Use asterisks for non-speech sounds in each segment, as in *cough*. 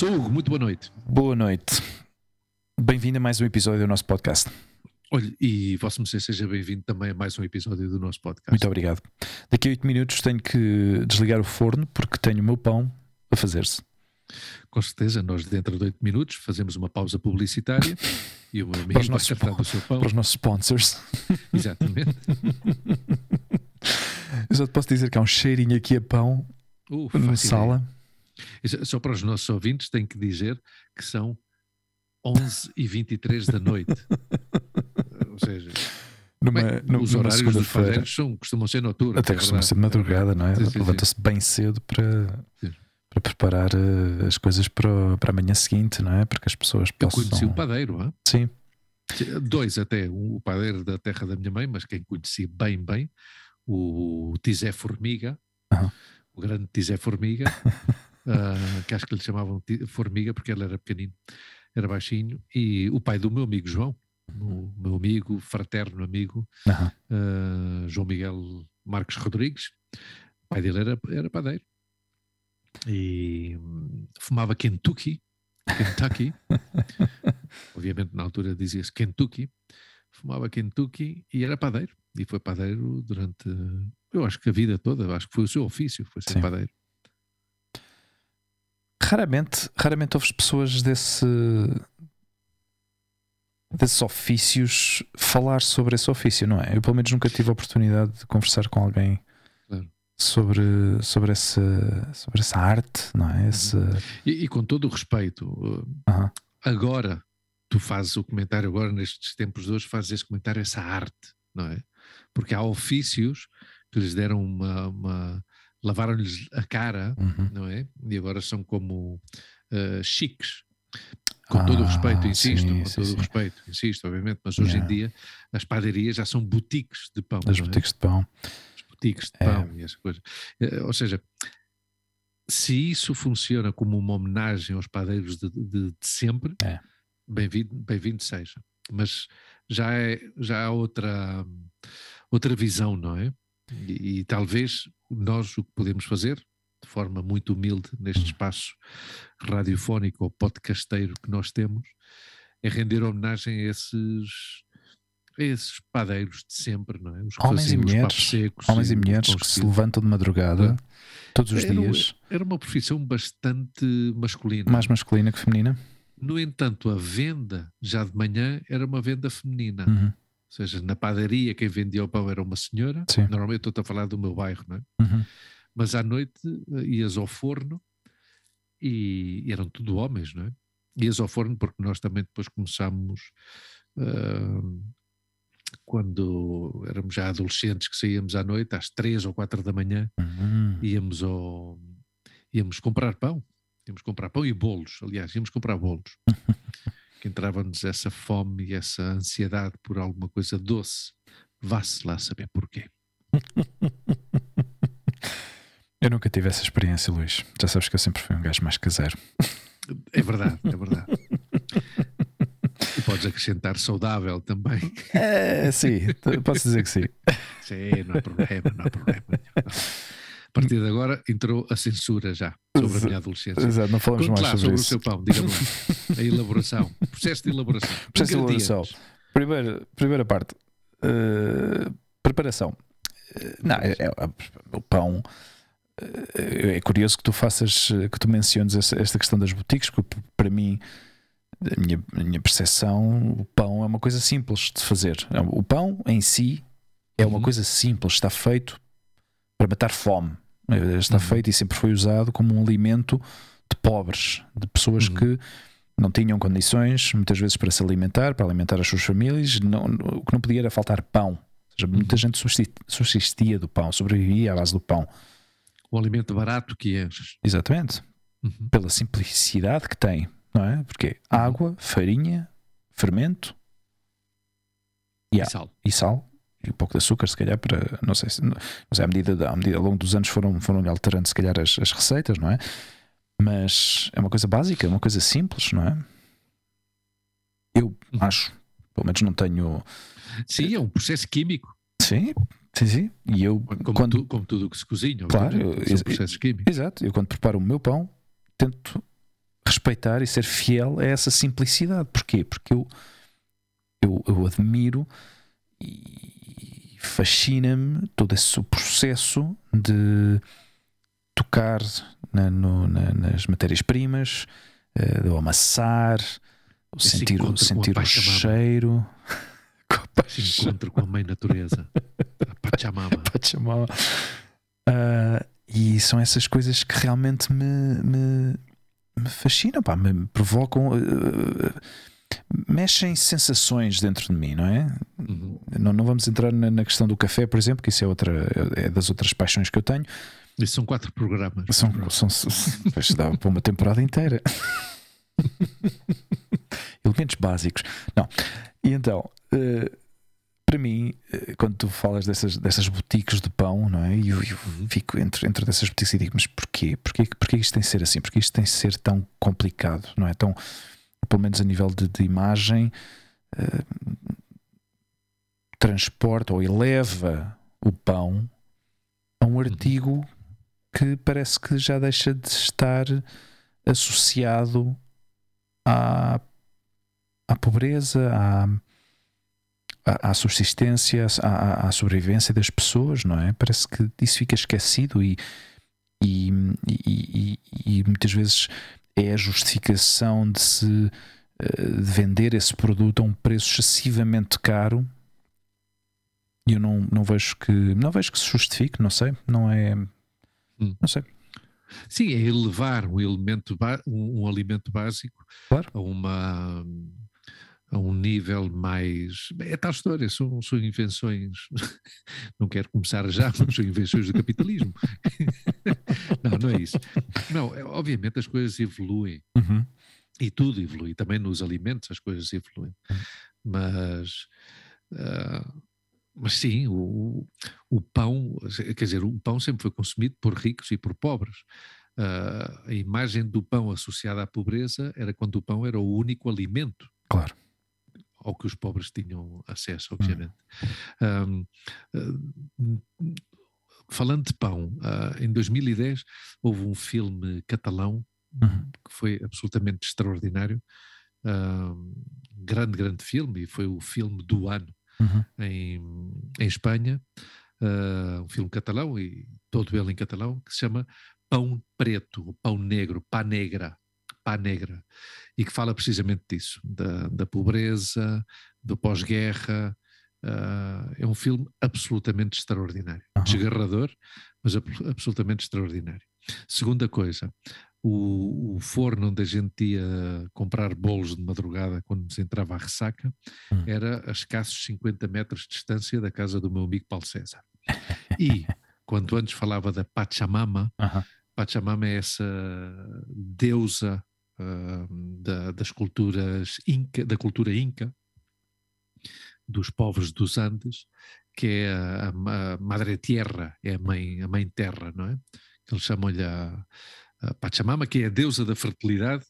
Sou Hugo, muito boa noite. boa noite. Bem-vindo a mais um episódio do nosso podcast. Olha, e Vosso Mercê seja bem-vindo também a mais um episódio do nosso podcast. Muito obrigado. Daqui a 8 minutos tenho que desligar o forno porque tenho o meu pão a fazer-se. Com certeza, nós dentro de 8 minutos fazemos uma pausa publicitária *laughs* e o meu amigo Para os nossos do seu pão. Para os nossos sponsors. *laughs* *laughs* Exatamente. Eu só te posso dizer que há um cheirinho aqui a pão Uh, na sala. ideia. Só para os nossos ouvintes, tenho que dizer que são 11 e 23 da noite. Ou seja, Numa, bem, numa, os horários dos segunda-feira. padeiros são, costumam ser noturnos. Até é costuma verdade. ser de madrugada, não é? Levanta-se bem cedo para, Sim. para preparar eh, as coisas para, para a manhã seguinte, não é? Para que as pessoas Eu possam. conheci o padeiro, hã? Sim, dois até, um, o padeiro da terra da minha mãe, mas quem conheci bem, bem, o Tizé Formiga, Aham. o grande Tizé Formiga, *laughs* ah, que acho que lhe chamavam Formiga porque ele era pequenino, era baixinho, e o pai do meu amigo João, o meu amigo, fraterno amigo, Aham. ah, João Miguel Marques Rodrigues, o pai dele era, era padeiro. E hum, fumava Kentucky, Kentucky, *laughs* obviamente na altura dizia-se Kentucky, fumava Kentucky e era padeiro. E foi padeiro durante, eu acho que a vida toda, acho que foi o seu ofício, foi ser Sim. padeiro. Raramente, raramente ouves pessoas desse desses ofícios falar sobre esse ofício, não é? Eu pelo menos nunca tive a oportunidade de conversar com alguém Claro. sobre, sobre, essa, sobre essa arte, não é? Esse, E, e com todo o respeito, uh, Aham. agora tu fazes o comentário, agora nestes tempos de hoje, fazes esse comentário, essa arte, não é? Porque há ofícios que lhes deram uma. uma lavaram-lhes a cara, Uhum. não é? E agora são como uh, chiques. Com todo o Ah, respeito, insisto, sim, com sim, todo sim. o respeito, insisto, obviamente, mas hoje em Yeah. dia as padarias já são boutiques de pão. não é? boutiques de pão. Os boutiques de É. pão e essas coisas. Eh, Ou seja, se isso funciona como uma homenagem aos padeiros de, de- de sempre, É. bem-vindo bem seja. Mas já, é, já há outra, outra visão, não é? E, e talvez nós o que podemos fazer, de forma muito humilde, neste Hum. espaço radiofónico ou podcasteiro que nós temos, é render homenagem a esses, a esses padeiros de sempre, não é? Os Homens e mulheres, secos Homens e mulheres que se levantam de madrugada todos os Era dias, Era uma profissão bastante masculina. mais masculina que feminina. No entanto, a venda já de manhã era uma venda feminina. Uhum. Ou seja, na padaria quem vendia o pão era uma senhora. Sim. Normalmente estou a falar do meu bairro, não é? Uhum. Mas à noite eh, ias ao forno e eram tudo homens, não é? Ias ao forno porque nós também depois começámos ah, quando éramos já adolescentes que saíamos à noite às três ou quatro da manhã Uhum. íamos ao íamos comprar pão íamos comprar pão e bolos aliás íamos comprar bolos *laughs* que entrava-nos essa fome e essa ansiedade por alguma coisa doce vá-se lá saber porquê *laughs* Eu nunca tive essa experiência, Luís. Já sabes que eu sempre fui um gajo mais caseiro. é verdade é verdade e podes acrescentar saudável também É, sim, posso dizer que sim. sim, não há problema não há problema a partir de agora entrou a censura já sobre a minha adolescência Exato, não falamos Conte mais lá sobre sobre o isso. seu pão, diga-me lá. a elaboração, processo de elaboração. *laughs* Processo de elaboração. Primeira, primeira parte. Uh, preparação. Uh, não, é, é- o pão. É curioso que tu faças, que tu menciones esta questão das boutiques, porque para mim, a minha, a minha percepção, o pão é uma coisa simples de fazer. O pão em si é uma Uhum. coisa simples, está feito para matar fome. Está Uhum. feito e sempre foi usado como um alimento de pobres, de pessoas Uhum. que não tinham condições, muitas vezes, para se alimentar, para alimentar as suas famílias. Não, o que não podia era faltar pão. Ou seja, muita Uhum. gente subsist- subsistia do pão, sobrevivia à base do pão. O alimento barato que é. Exatamente. Uhum. Pela simplicidade que tem, não é? Porque água, farinha, fermento Yeah. E sal. e sal e um pouco de açúcar, se calhar, para não sei se não sei, à medida, à medida ao longo dos anos foram, foram alterando se calhar as, as receitas, não é? Mas é uma coisa básica, é uma coisa simples, não é? Eu Uhum. acho, pelo menos não tenho. Sim, é um processo químico. Sim, sim, sim. E eu Como, quando tu- como tudo o que se cozinha. Claro, eu- são processos químicos. Exato, eu quando preparo o meu pão tento respeitar e ser fiel a essa simplicidade. Porquê? Porque eu, eu, eu admiro e fascina-me todo esse processo de tocar na- no- na- nas matérias-primas, eh, de amassar, sentir, sentir o cheiro. *laughs* Encontro com a mãe natureza. A Pachamama. *laughs* Pachamama. Ah, e são essas coisas que realmente me, me, me fascinam, pá, me provocam, ah, mexem sensações dentro de mim, não é? Uhum. Não, não vamos entrar na, na questão do café, por exemplo, que isso é, outra, é das outras paixões que eu tenho. Isso são quatro programas. São, são, pois dava para uma temporada inteira. *laughs* Elementos básicos. Não. E então, eh, para mim, eh, quando tu falas dessas, dessas boutiques de pão, não é? E eu, eu fico entre, entre dessas boutiques e digo, mas porquê? porquê? Porquê isto tem de ser assim? Porquê isto tem de ser tão complicado? Não é? Tão, pelo menos a nível de, de imagem, eh, transporta ou eleva o pão a um artigo que parece que já deixa de estar associado à, à pobreza, à, à, à subsistência, à, à sobrevivência das pessoas, não é? Parece que isso fica esquecido e, e, e, e- muitas vezes é a justificação de se eh, de vender esse produto a um preço excessivamente caro. E eu não, não vejo que não vejo que se justifique, não sei, não é, Hum. não sei. Sim, é elevar um elemento, um, um alimento básico Claro. a uma a um nível mais. É tal história, são, são invenções. *laughs* Não quero começar já, *laughs* mas são invenções do capitalismo. *laughs* Não, não é isso. Não, é- obviamente as coisas evoluem Uhum. e tudo evolui, também nos alimentos as coisas evoluem. Hum. Mas, ah, mas sim, o, o pão, quer dizer, o pão sempre foi consumido por ricos e por pobres. Ah, a imagem do pão associada à pobreza era quando o pão era o único alimento Claro. Ao que os pobres tinham acesso, obviamente. Ahm, ah, falando de pão, ah, em 2010 houve um filme catalão Uhum. que foi absolutamente extraordinário. Ahm, grande, grande filme, e foi o filme do ano Uhum. em, em Espanha, ah, um filme catalão, e todo ele em catalão, que se chama Pão Preto, Pão Negro, Pá Negra, Pá Negra, e que fala precisamente disso, da, da pobreza, do pós-guerra. ah, é um filme absolutamente extraordinário, Aham. desgarrador, mas ab- absolutamente extraordinário. Segunda coisa, o, o forno onde a gente ia comprar bolos de madrugada quando nos entrava a ressaca Hum. era a escassos 50 metros de distância da casa do meu amigo Paulo César. *laughs* E quando antes falava da Pachamama, Aham. Pachamama é essa deusa da- das culturas inca, da cultura inca, dos povos dos Andes, que é a, a ma- Madre Tierra, é a mãe, a mãe terra, não é? Que eles chamam-lhe a, a Pachamama, que é a deusa da fertilidade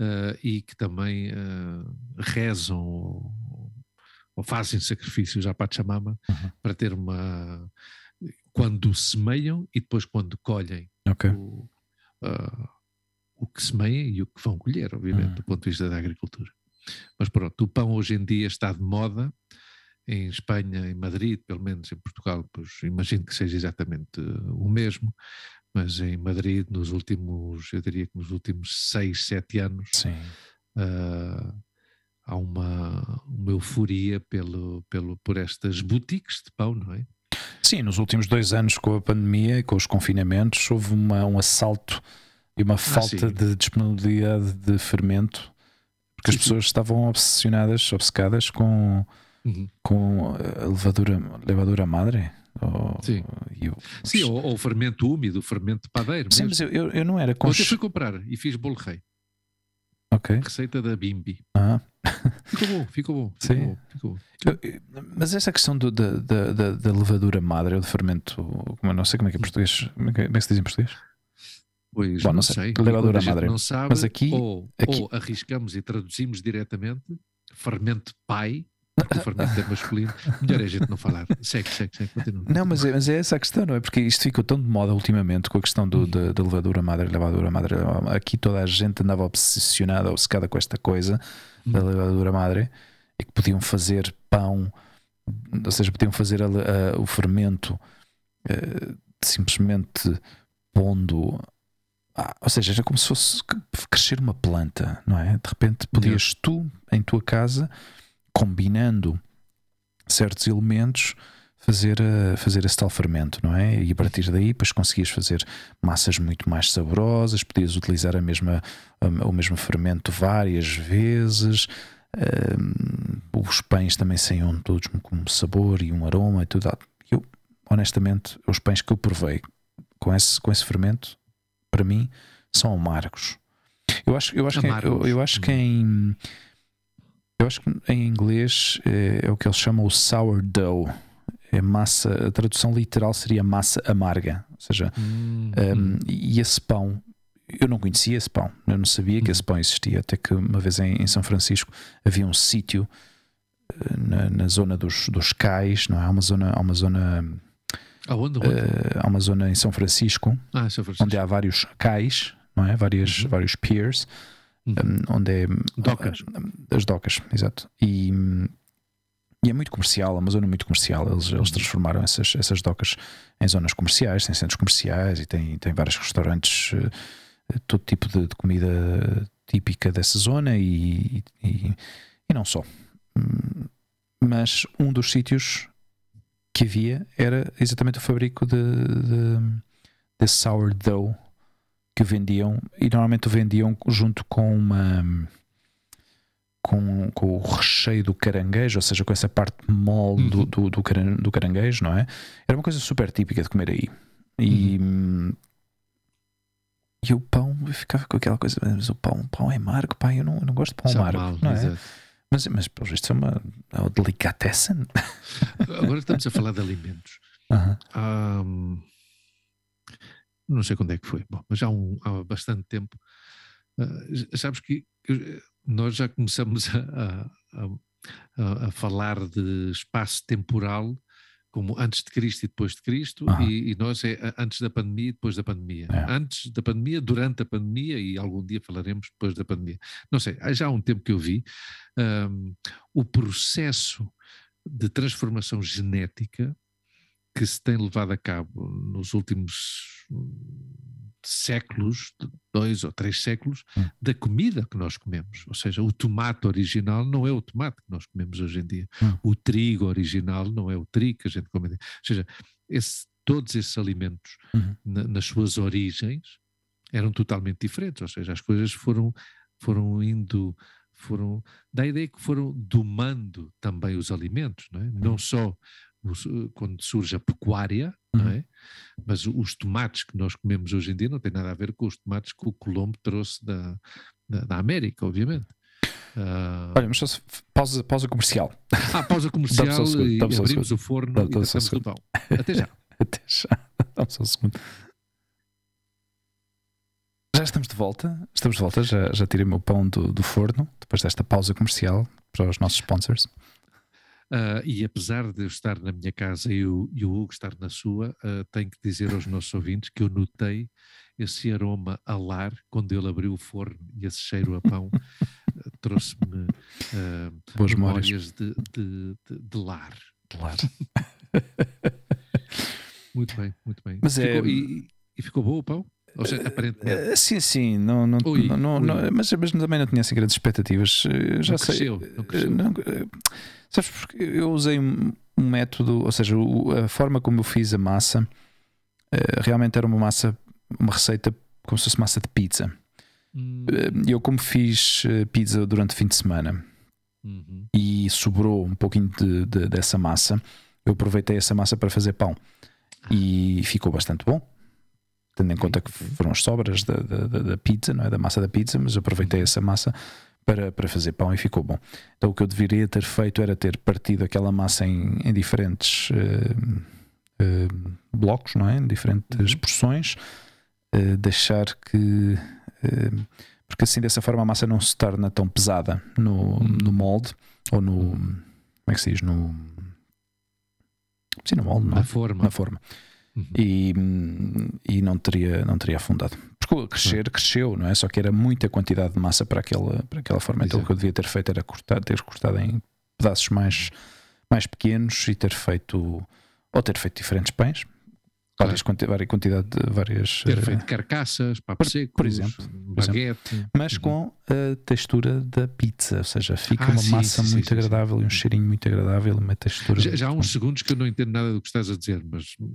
ah, e que também ah, rezam ou, ou fazem sacrifícios à Pachamama Uhum. para ter uma. quando semeiam e depois quando colhem Ok. o, ah, o que semeiam e o que vão colher, obviamente, Hum. do ponto de vista da agricultura. Mas pronto, o pão hoje em dia está de moda. Em Espanha, em Madrid, pelo menos em Portugal, pois imagino que seja exatamente uh, o mesmo, mas em Madrid, nos últimos, eu diria que nos últimos seis, sete anos, Sim. ah, há uma, uma euforia pelo, pelo, por estas boutiques de pão, não é? Sim, nos últimos dois anos com a pandemia e com os confinamentos houve uma- um assalto e uma falta sim. de disponibilidade de fermento porque as Sim, sim. pessoas estavam obsessionadas, obcecadas com, Uhum. com a levadura, levadura madre. Ou, Sim. e o- Sim, ou, ou fermento úmido, fermento de padeiro. Sim, mas eu, eu, eu não era consciente. fui comprar e fiz bolo rei. Ok. Receita da Bimbi. Ah, Ficou bom, ficou bom. Ficou Sim. bom, ficou bom. Mas essa questão do, da, da, da, levadura madre, ou do fermento, como eu não sei como é que é português, como é que, como é que se diz em português? Pois, Bom, não, não sei. Levadura madre. Não sabe, mas aqui ou, aqui ou arriscamos e traduzimos diretamente fermento pai porque o fermento é masculino, *laughs* melhor é a gente não falar. Segue, segue, segue, continua. Não, mas é, mas é essa a questão, não é? Porque isto ficou tão de moda ultimamente com a questão do, da, da levadura madre, levadura madre. Aqui toda a gente andava obsessionada, obcecada com esta coisa da hum. levadura madre e que podiam fazer pão, ou seja, podiam fazer a, a, o fermento uh, simplesmente pondo. Ah, ou seja, era como se fosse crescer uma planta, não é? De repente podias tu, em tua casa, combinando certos elementos, fazer, eh, fazer esse tal fermento, não é? E a partir daí, depois conseguias fazer massas muito mais saborosas, podias utilizar a mesma, o mesmo fermento várias vezes. Um, os pães também saíam todos com um sabor e um aroma e tudo. Eu, honestamente, os pães que eu provei com esse, com esse fermento, para mim, são amargos. Eu acho, eu acho, que, eu, eu acho que em eu acho que em inglês é, é o que eles chamam o sourdough. É massa, a tradução literal seria massa amarga. Ou seja, hum, um, hum. e esse pão, eu não conhecia esse pão, eu não sabia que hum. esse pão existia. Até que uma vez em, em São Francisco havia um sítio eh, na, na, zona dos, dos cais, não é? Há uma zona. Há uma zona Aonde? Uh, há uma zona em São Francisco, ah, São Francisco, onde há vários cais, não é? Várias, uhum. Vários piers uhum. um, onde é. Docas. As docas, exato. E, e é muito comercial, é uma zona muito comercial. Eles, eles uhum. transformaram essas, essas docas em zonas comerciais, tem centros comerciais e tem, tem vários restaurantes, eh, todo tipo de, de comida típica dessa zona e, e, e, não só. Hum, mas um dos sítios que havia era exatamente o fabrico de, de, de sourdough que vendiam e normalmente o vendiam junto com uma com, com o recheio do caranguejo, ou seja, com essa parte mole do, uhum. do, do, do, caranguejo, não é? Era uma coisa super típica de comer aí. E, uhum. e o pão, eu ficava com aquela coisa, mas o pão, pão é amargo, pai, eu não, eu não gosto de pão amargo, mal, não é? Mas, mas pelo visto é uma, é uma delicatessen. Agora estamos a falar de alimentos. Uhum. Não sei quando é que foi, Bom, mas há, um, há bastante tempo. Uh, sabes que nós já começamos a, a, a, falar de espaço temporal como antes de Cristo e depois de Cristo, uhum. e, e, nós é antes da pandemia e depois da pandemia. É. Antes da pandemia, durante a pandemia, e algum dia falaremos depois da pandemia. Não sei, já há um tempo que eu vi um, o processo de transformação genética que se tem levado a cabo nos últimos séculos, dois ou três séculos, hum. da comida que nós comemos. Ou seja, o tomate original não é o tomate que nós comemos hoje em dia. Hum. O trigo original não é o trigo que a gente come. Ou seja, esse, todos esses alimentos, hum. na, nas suas origens, eram totalmente diferentes. Ou seja, as coisas foram, foram indo foram da ideia que foram domando também os alimentos, não, é? não só quando surge a pecuária, uhum. é? mas os tomates que nós comemos hoje em dia não têm nada a ver com os tomates que o Colombo trouxe da, da, da América, obviamente. Uh... Olha, mas só pausa, pausa comercial. Ah, pausa *laughs* comercial e, e abrimos o forno e tacamos o pão. Até já. *laughs* Até já. Vamos só um segundo. Já estamos de volta. Estamos de volta. Já, já tirei o meu pão do, do forno depois desta pausa comercial para os nossos sponsors. Uh, e apesar de eu estar na minha casa e o, e o Hugo estar na sua, uh, tenho que dizer aos *laughs* nossos ouvintes que eu notei esse aroma a lar quando ele abriu o forno e esse cheiro a pão uh, trouxe-me Boas memórias de, de, de, de lar. De lar. *laughs* muito bem, muito bem. Mas ficou, é... e, e ficou bom o pão? Ou seja, aparentemente. Sim, sim, não, não, ui, não, ui. não mas, mas, também não tinha assim grandes expectativas. Já não sei. Cresceu, não cresceu. Não, Sabes, porque eu usei um, um método, ou seja, o, a forma como eu fiz a massa uh, realmente era uma massa, uma receita como se fosse massa de pizza. Hum. Uh, eu, como fiz uh, pizza durante o fim de semana uhum. e sobrou um pouquinho de, de, dessa massa, eu aproveitei essa massa para fazer pão ah. e ficou bastante bom. Tendo em conta que foram as sobras da, da, da, pizza, não é? Da massa da pizza, mas aproveitei uhum. essa massa para, para fazer pão e ficou bom. Então o que eu deveria ter feito era ter partido aquela massa em, em diferentes uh, uh, blocos, não é? Em diferentes Uhum. porções, uh, deixar que. porque assim dessa forma a massa não se torna tão pesada no, Uhum. no molde ou no. Como é que se diz? No. Sim, no molde, não é? Na forma. na forma Uhum. e, e não, teria, não teria afundado. Porque crescer, cresceu, não é? Só que era muita quantidade de massa para aquela, para aquela forma. Então o que eu devia ter feito era cortar, ter cortado em pedaços mais, mais pequenos e ter feito, ou ter feito diferentes pães, várias, várias quantidade de várias. Ter eh, feito carcaças, por- papos secos, por exemplo, baguete. mas Uhum. com a textura da pizza, ou seja, fica Ah, uma sim, massa sim, muito sim, agradável e um cheirinho muito agradável, uma textura. Já, já há uns segundos que eu não entendo nada do que estás a dizer, mas, bom.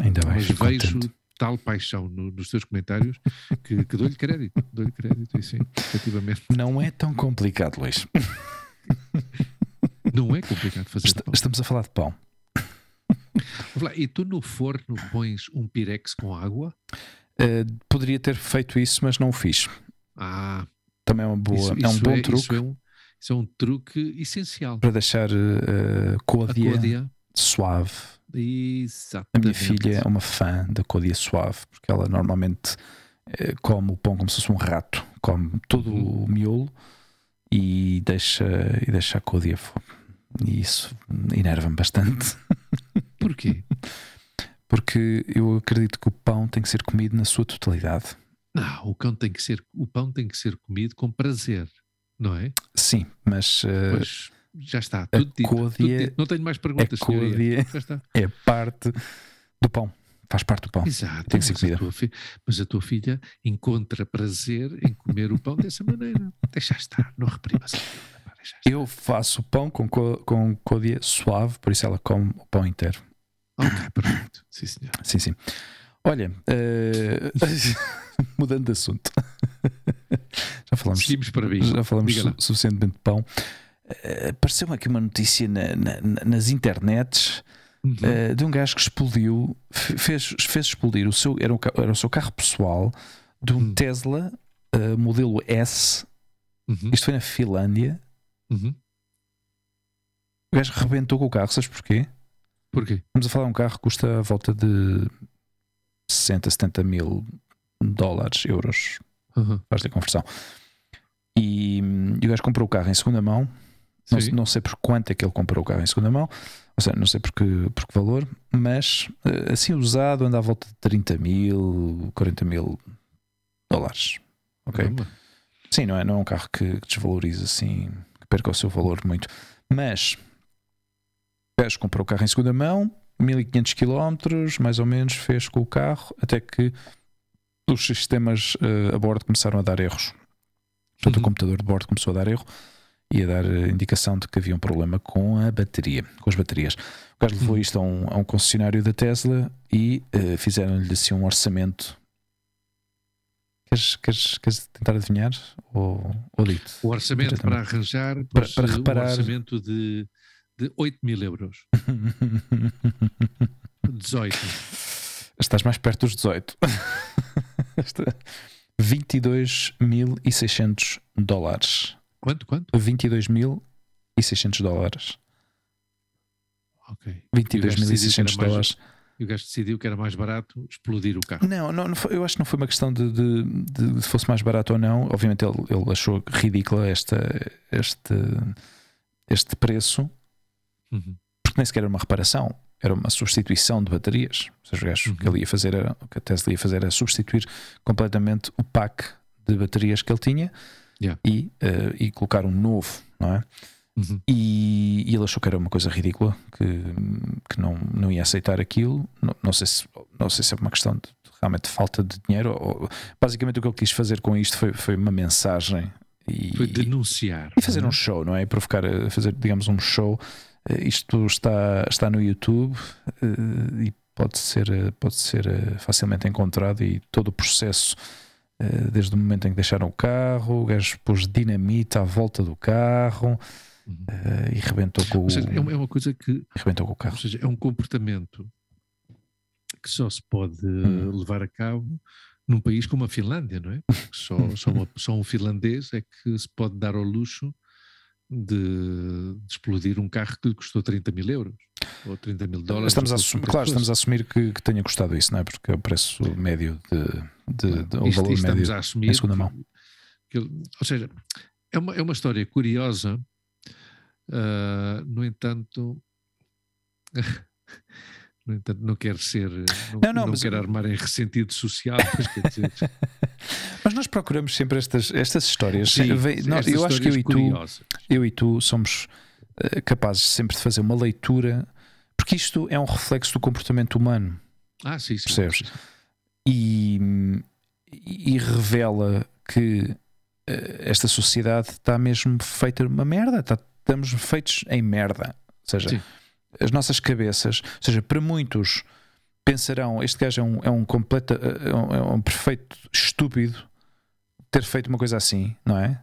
Ainda bem, mas vejo contente. tal paixão no- nos teus comentários que, que dou-lhe crédito. Dou-lhe crédito, e sim, efetivamente. Não é tão complicado, Luís. Não é complicado fazer Est- pão. Estamos a falar de pão. E tu no forno pões um pirex com água? Uh, poderia ter feito isso, mas não o fiz. Ah, Também é uma boa, isso, é um isso bom Isso truque é um, isso é um truque essencial. para deixar uh, A côdea côdea. Suave. A Exatamente. minha filha é uma fã da côdea suave, porque ela normalmente uh, come o pão como se fosse um rato, come todo Uhum. o miolo e deixa, e deixa a fo- E isso enerva-me bastante, *laughs* Porquê? porque eu acredito que o pão tem que ser comido na sua totalidade. Não, o, cão tem que ser, o pão tem que ser comido com prazer, não é? Sim, mas uh, Pois já está, tudo dito, tudo côdea- dito. Não tenho mais a perguntas, côdea Já está. é parte do pão, faz parte do pão. Exato. Tem que ser mas, a comida. fi- mas a tua filha encontra prazer em comer o pão dessa maneira. *laughs* Deixa estar, não reprimas a. Eu faço pão com, co- com côdea suave, por isso ela come o pão inteiro. Ok, perfeito. Sim, senhor. Sim, sim. Olha, eh, *laughs* mudando de assunto. *laughs* já falamos, Seguimos para mim. já falamos su- suficientemente de pão. Eh, Apareceu-me aqui uma notícia na- na- na- nas internets Uhum. eh, de um gajo que explodiu, fe- fez, fez explodir o seu, era, o, era o seu carro pessoal de um Hum. Tesla eh, modelo S. Uhum. Isto foi na Finlândia. Uhum. O gajo rebentou com o carro, sabes porquê? Porquê? Estamos a falar de um carro que custa a volta de 60, 70 mil dólares, euros, Uhum. faz a conversão. E, hum, e o gajo comprou o carro em segunda mão. Não, não sei por quanto é que ele comprou o carro em segunda mão, ou seja, não sei por que, por que valor, mas eh, assim usado anda à volta de 30 mil, 40 mil dólares. Ok? Caramba. Sim, não é, não é um carro que, que desvaloriza assim, que perca o seu valor muito. Mas o gajo comprou o carro em segunda mão, 1500 km, mais ou menos, fez com o carro, até que os sistemas eh, a bordo começaram a dar erros. Portanto, o Uhum. computador de bordo começou a dar erro e a dar eh, indicação de que havia um problema com a bateria, com as baterias. O gajo levou Uhum. isto a um, a um concessionário da Tesla e eh, fizeram-lhe assim um orçamento. Queres, queres, queres tentar adivinhar? Ou, ou dito? O orçamento para arranjar Para- para reparar- um orçamento de, de 8 mil euros. *laughs* 18. Estás mais perto dos 18. Está- 22.600 dólares. Quanto? Quanto? 22.600 dólares. Ok. E o gajo decidiu que 22.600 era mais- dólares. E o gajo decidiu que era mais barato explodir o carro. Não, não, não foi- eu acho que não foi uma questão de, de, de- de se fosse mais barato ou não. Obviamente ele, ele achou ridícula esta, este, este preço, Uhum. porque nem sequer era uma reparação, era uma substituição de baterias. Ou seja, o gajo, o que Uhum. ele ia fazer era, o que a Tesla ia fazer era substituir completamente o pack de baterias que ele tinha Yeah. e, eh, e colocar um novo, não é? Uhum. E, e ele achou que era uma coisa ridícula, que, que não, não ia aceitar aquilo. Não, não, sei se, não sei se é uma questão de realmente de falta de dinheiro. Ou, basicamente, o que ele quis fazer com isto foi, foi uma mensagem e, Foi denunciar. e fazer não um show, não é? E provocar, a fazer, digamos, um show. Eh, Isto está, está no YouTube eh, e pode ser, eh, pode ser eh, facilmente encontrado. E todo o processo, eh, desde o momento em que deixaram o carro, o gajo pôs dinamite à volta do carro Uhum. eh, e rebentou com, o, Ou seja, é uma, é uma coisa que rebentou com o Ou carro. seja, é um comportamento que só se pode Hum. eh, levar a cabo num país como a Finlândia, não é? Só, só, uma, só um finlandês é que se pode dar ao luxo de, de, explodir um carro que lhe custou 30 mil euros ou 30 mil dólares. Estamos a assumir, claro, estamos a assumir que, que, tenha custado isso, não é? Porque é o preço médio de, de, de o valor médio a assumir em segunda mão. Que, que, ou seja, é uma, é uma história curiosa, uh, no entanto. *laughs* No entanto, não quero ser, não, não, não, não quero armar em ressentido social, mas dizer. *laughs* mas nós procuramos sempre estas, estas histórias. Sim, estas eu acho que eu e, tu, eu e tu somos capazes sempre de fazer uma leitura, porque isto é um reflexo do comportamento humano. Ah, sim, sim. Percebes? Sim. E, e revela que uh, esta sociedade está mesmo feita uma merda, está, estamos feitos em merda. Ou seja, sim as nossas cabeças, ou seja, para muitos pensarão, este gajo é um, é um completo, é um, é um perfeito estúpido ter feito uma coisa assim, não é?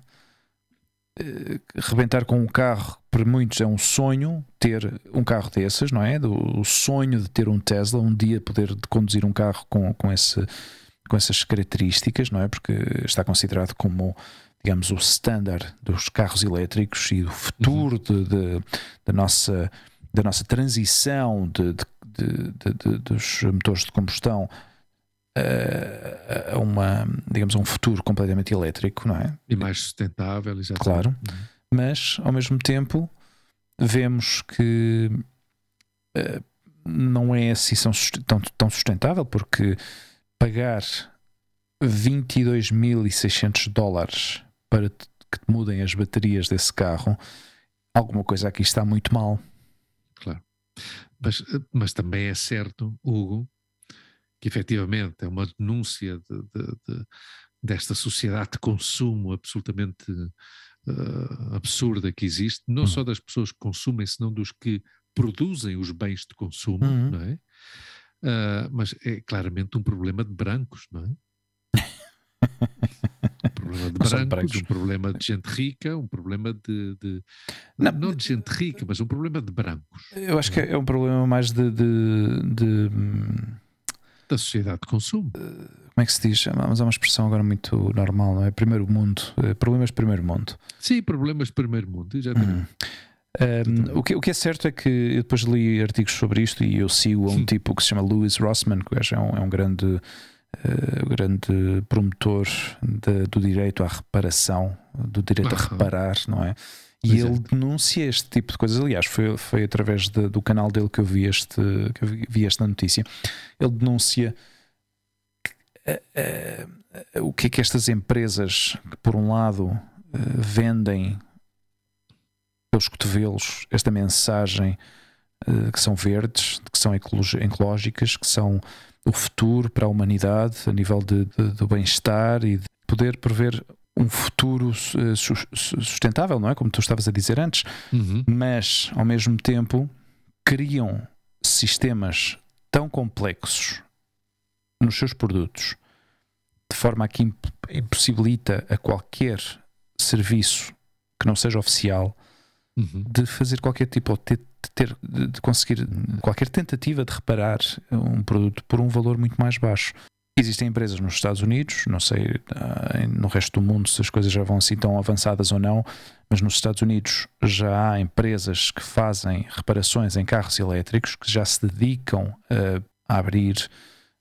Rebentar com um carro, para muitos é um sonho ter um carro desses, não é? O sonho de ter um Tesla, um dia poder conduzir um carro com, com, esse, com essas características, não é? Porque está considerado como, digamos, o standard dos carros elétricos e do futuro uhum. de, de, da nossa da nossa transição de, de, de, dos motores de combustão a, uma, digamos, a um futuro completamente elétrico, não é? E mais sustentável, exatamente. Claro, uhum. Mas ao mesmo tempo vemos que uh, não é assim tão, tão sustentável, porque pagar 22.600 dólares para que te mudem as baterias desse carro, alguma coisa aqui está muito mal. Claro. Mas, mas também é certo, Hugo, que efetivamente é uma denúncia de, de, de, desta sociedade de consumo absolutamente uh, absurda que existe, não uhum. só das pessoas que consumem, senão dos que produzem os bens de consumo, uhum. não é? Uh, mas é claramente um problema de brancos, não é? problema *laughs* de brancos, brancos, um problema de gente rica, um problema de. de não, não, de gente rica, mas um problema de brancos. Eu acho que é, é um problema mais de, de, de. Da sociedade de consumo. Como é que se diz? Mas é uma expressão agora muito normal, não é? Primeiro mundo. Eh, problemas de primeiro mundo. Sim, problemas de primeiro mundo, exatamente. Hum. Um, o, que, o que é certo é que eu depois li artigos sobre isto e eu sigo um Sim. tipo que se chama Lewis Rossman, que é um, é um grande uh, grande promotor de, do direito à reparação, do direito a reparar, não é? E pois ele denuncia este tipo de coisas. Aliás, foi, foi através de, do canal dele que eu vi, este, que eu vi esta notícia. Ele denuncia uh, uh, o que é que estas empresas, que por um lado vendem pelos cotovelos esta mensagem que são verdes, que são ecológicas, que são o futuro para a humanidade a nível de, de, do bem-estar e de poder prever um futuro eh, sustentável, não é? Como tu estavas a dizer antes, uhum. mas ao mesmo tempo criam sistemas tão complexos nos seus produtos de forma a que impossibilita a qualquer serviço que não seja oficial uhum. de fazer qualquer tipo ou ter de, ter, de conseguir qualquer tentativa de reparar um produto por um valor muito mais baixo. Existem empresas nos Estados Unidos, não sei ah, no resto do mundo se as coisas já vão assim tão avançadas ou não, mas nos Estados Unidos já há empresas que fazem reparações em carros elétricos que já se dedicam a, abrir,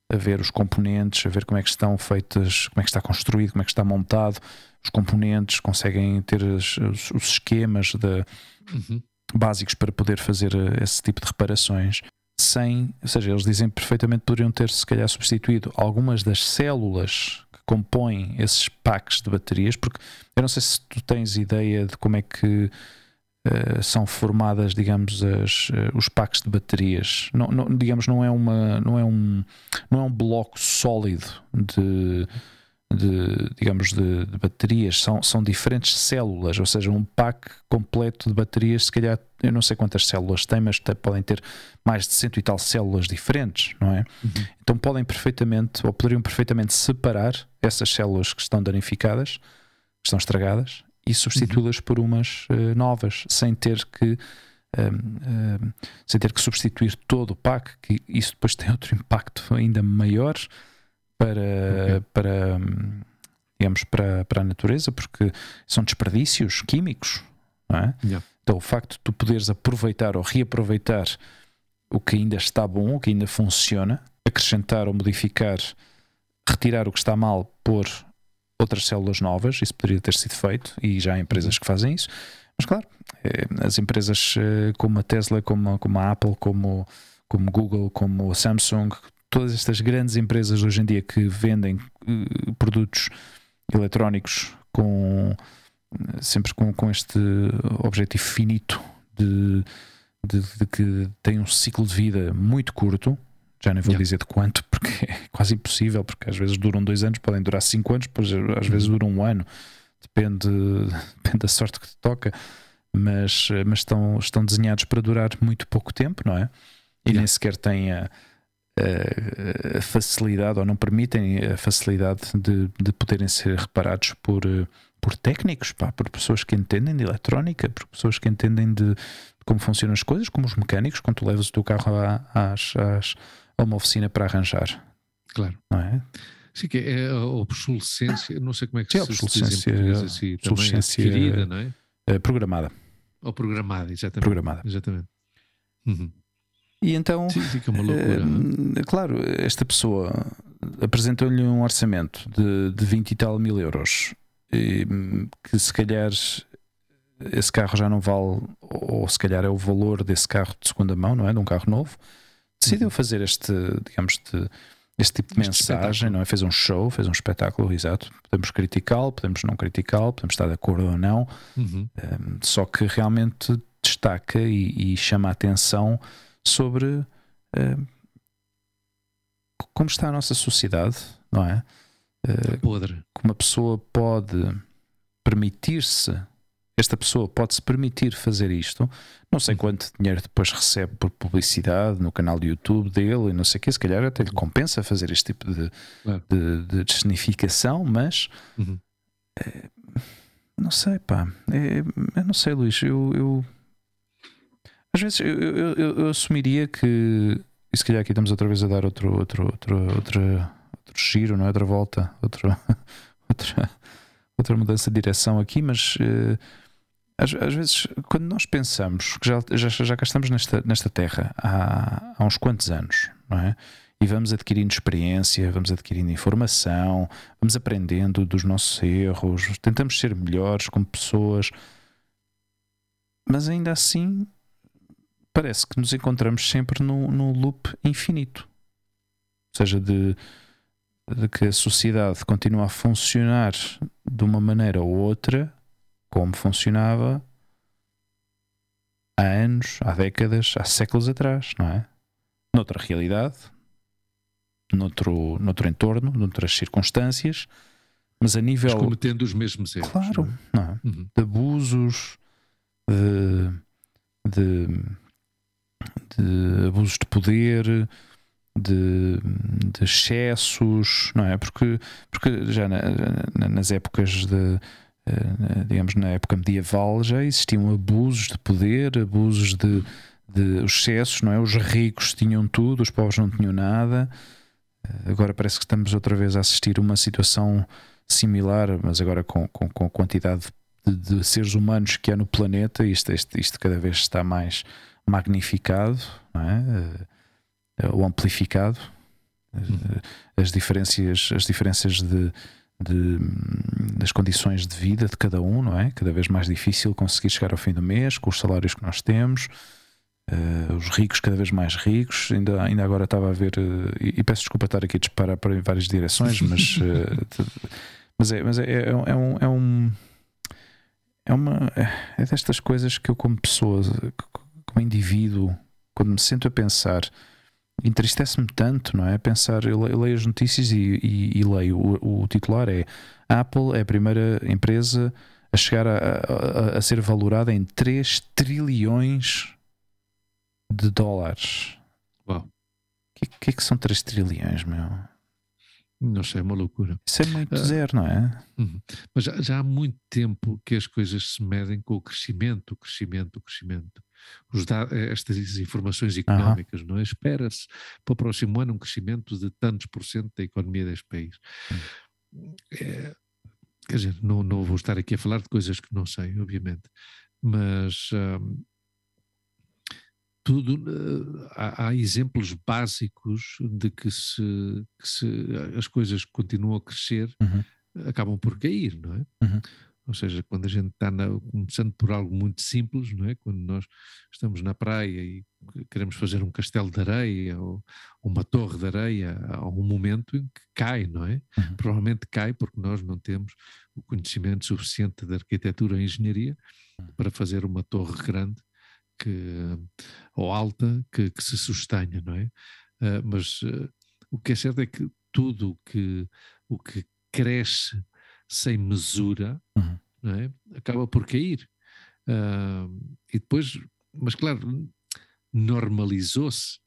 a ver os componentes, a ver como é que estão feitas, como é que está construído, como é que está montado, os componentes, conseguem ter os, os esquemas de, uhum. básicos para poder fazer eh, esse tipo de reparações sem, ou seja, eles dizem perfeitamente poderiam ter se calhar substituído algumas das células que compõem esses packs de baterias, porque eu não sei se tu tens ideia de como é que uh, são formadas, digamos, as, uh, os packs de baterias. Não, não, digamos, não é uma, não é um, não é um bloco sólido de de, digamos, de, de, baterias, são, são diferentes células, ou seja, um pack completo de baterias, se calhar, eu não sei quantas células tem, mas podem ter mais de cento e tal células diferentes, não é? Uhum. Então podem perfeitamente, ou poderiam perfeitamente separar essas células que estão danificadas, que estão estragadas, e substituí-las uhum. por umas uh, novas, sem ter que um, um, sem ter que substituir todo o pack, que isso depois tem outro impacto ainda maior para, okay. para digamos, para, para a natureza, porque são desperdícios químicos. É? Yeah. Então, o facto de tu poderes aproveitar ou reaproveitar o que ainda está bom, o que ainda funciona, acrescentar ou modificar, retirar o que está mal, pôr outras células novas, isso poderia ter sido feito e já há empresas que fazem isso. Mas, claro, eh, as empresas eh, como a Tesla, como, como a Apple, como, como Google, como a Samsung, todas estas grandes empresas hoje em dia que vendem uh, produtos eletrónicos com sempre com, com este objetivo finito de, de, de, que tem um ciclo de vida muito curto. Já nem vou yeah. dizer de quanto, *laughs* porque é quase impossível, porque às vezes duram dois anos, podem durar cinco anos, depois às vezes uhum. duram um ano, depende, *laughs* depende da sorte que te toca, mas, mas estão, estão desenhados para durar muito pouco tempo, não é? E yeah. nem sequer têm a, a facilidade ou não permitem a facilidade de, de poderem ser reparados por, por técnicos, pá, por pessoas que entendem de eletrónica, por pessoas que entendem de como funcionam as coisas, como os mecânicos, quando tu levas o teu carro às, às, a uma oficina para arranjar. Claro. Não é? Sim, que é a obsolescência, não sei como é que Sim, se obsolescência, diz em assim, obsolescência adquirida, não é? é? Programada. Ou programada, exatamente. Programada. Exatamente. Uhum. E então, Sim. Uh, claro, esta pessoa apresentou-lhe um orçamento de, de 20 e tal mil euros, e, que se calhar esse carro já não vale, ou se calhar é o valor desse carro de segunda mão, não é? De um carro novo. Decidiu uhum. fazer este, digamos, de, este tipo de este mensagem, não é? Fez um show, fez um espetáculo, exato. Podemos criticá-lo, podemos não criticá-lo, podemos estar de acordo ou não, uhum. um, só que realmente destaca e, e chama a atenção sobre uh, como está a nossa sociedade, não é? Uh, podre. Como uma pessoa pode permitir-se, esta pessoa pode-se permitir fazer isto. Não sei quanto dinheiro depois recebe por publicidade no canal de YouTube dele e não sei o que, se calhar até lhe compensa fazer este tipo de, claro. de, de mas uhum. é, não sei, pá. É, eu não sei, Luís. Eu, eu às vezes eu, eu, eu, eu assumiria que. E se calhar aqui estamos outra vez a dar outro, outro, outro, outro, outro giro, não é? outra volta, outro, *laughs* outra, outra mudança de direção aqui, mas uh, às, às, vezes quando nós pensamos que já, já, já cá estamos nesta, nesta terra há, há uns quantos anos, não é? E vamos adquirindo experiência, vamos adquirindo informação, vamos aprendendo dos nossos erros, tentamos ser melhores como pessoas, mas ainda assim parece que nos encontramos sempre no loop infinito. Ou seja, de, de que a sociedade continua a funcionar de uma maneira ou outra como funcionava há anos, há décadas, há séculos atrás, não é? Noutra realidade, noutro, noutro entorno, noutras circunstâncias, mas a nível. Mas cometendo os mesmos erros. Claro, não é? Não é? Uhum. de abusos, de, de de abusos de poder, de, de, excessos, não é? Porque, porque já na, na, nas épocas de, eh, digamos, na época medieval já existiam abusos de poder, abusos de, de excessos, não é? Os ricos tinham tudo, os pobres não tinham nada. Eh, agora parece que estamos outra vez a assistir uma situação similar, mas agora com, com, com a quantidade de, de, seres humanos que há no planeta, isto, isto, isto cada vez está mais magnificado é? Eh, ou amplificado. Uhum. As diferenças, as diferenças de, de, das condições de vida de cada um, não é? Cada vez mais difícil conseguir chegar ao fim do mês com os salários que nós temos. Uh, os ricos cada vez mais ricos. Ainda, ainda agora estava a ver, uh, e, e, peço desculpa estar aqui a disparar para várias direções, mas, *laughs* uh, mas, é, mas é, é, é, um, é um. É uma. É destas coisas que eu, como pessoa, como indivíduo, quando me sento a pensar, entristece-me tanto, não é? Pensar, eu leio as notícias e, e, e leio, o, o, titular é Apple é a primeira empresa a chegar a, a, a ser valorada em 3 trilhões de dólares. Uau. O que, que, é que são 3 trilhões, meu? Não sei, é uma loucura. Isso é muito uh, zero, não é? Uhum. Mas já, já, há muito tempo que as coisas se medem com o crescimento, o crescimento, o crescimento. Os estas informações económicas, não é? Espera-se para o próximo ano um crescimento de tantos por cento da economia deste país. É, quer dizer, não, não vou estar aqui a falar de coisas que não sei, obviamente, mas hum, tudo uh, há, há, exemplos básicos de que se, que se as coisas continuam a crescer, uhum. acabam por cair, não é? Uhum. Ou seja, quando a gente está na, começando por algo muito simples, não é? Quando nós estamos na praia e queremos fazer um castelo de areia ou uma torre de areia, há um momento em que cai, não é? Uhum. Provavelmente cai porque nós não temos o conhecimento suficiente de arquitetura e engenharia uhum. para fazer uma torre grande que, ou alta que, que se sustenha, não é? Uh, mas uh, o que é certo é que tudo que, o que cresce sem mesura, uhum. é? acaba por cair. Uh, e depois, mas claro, normalizou-se,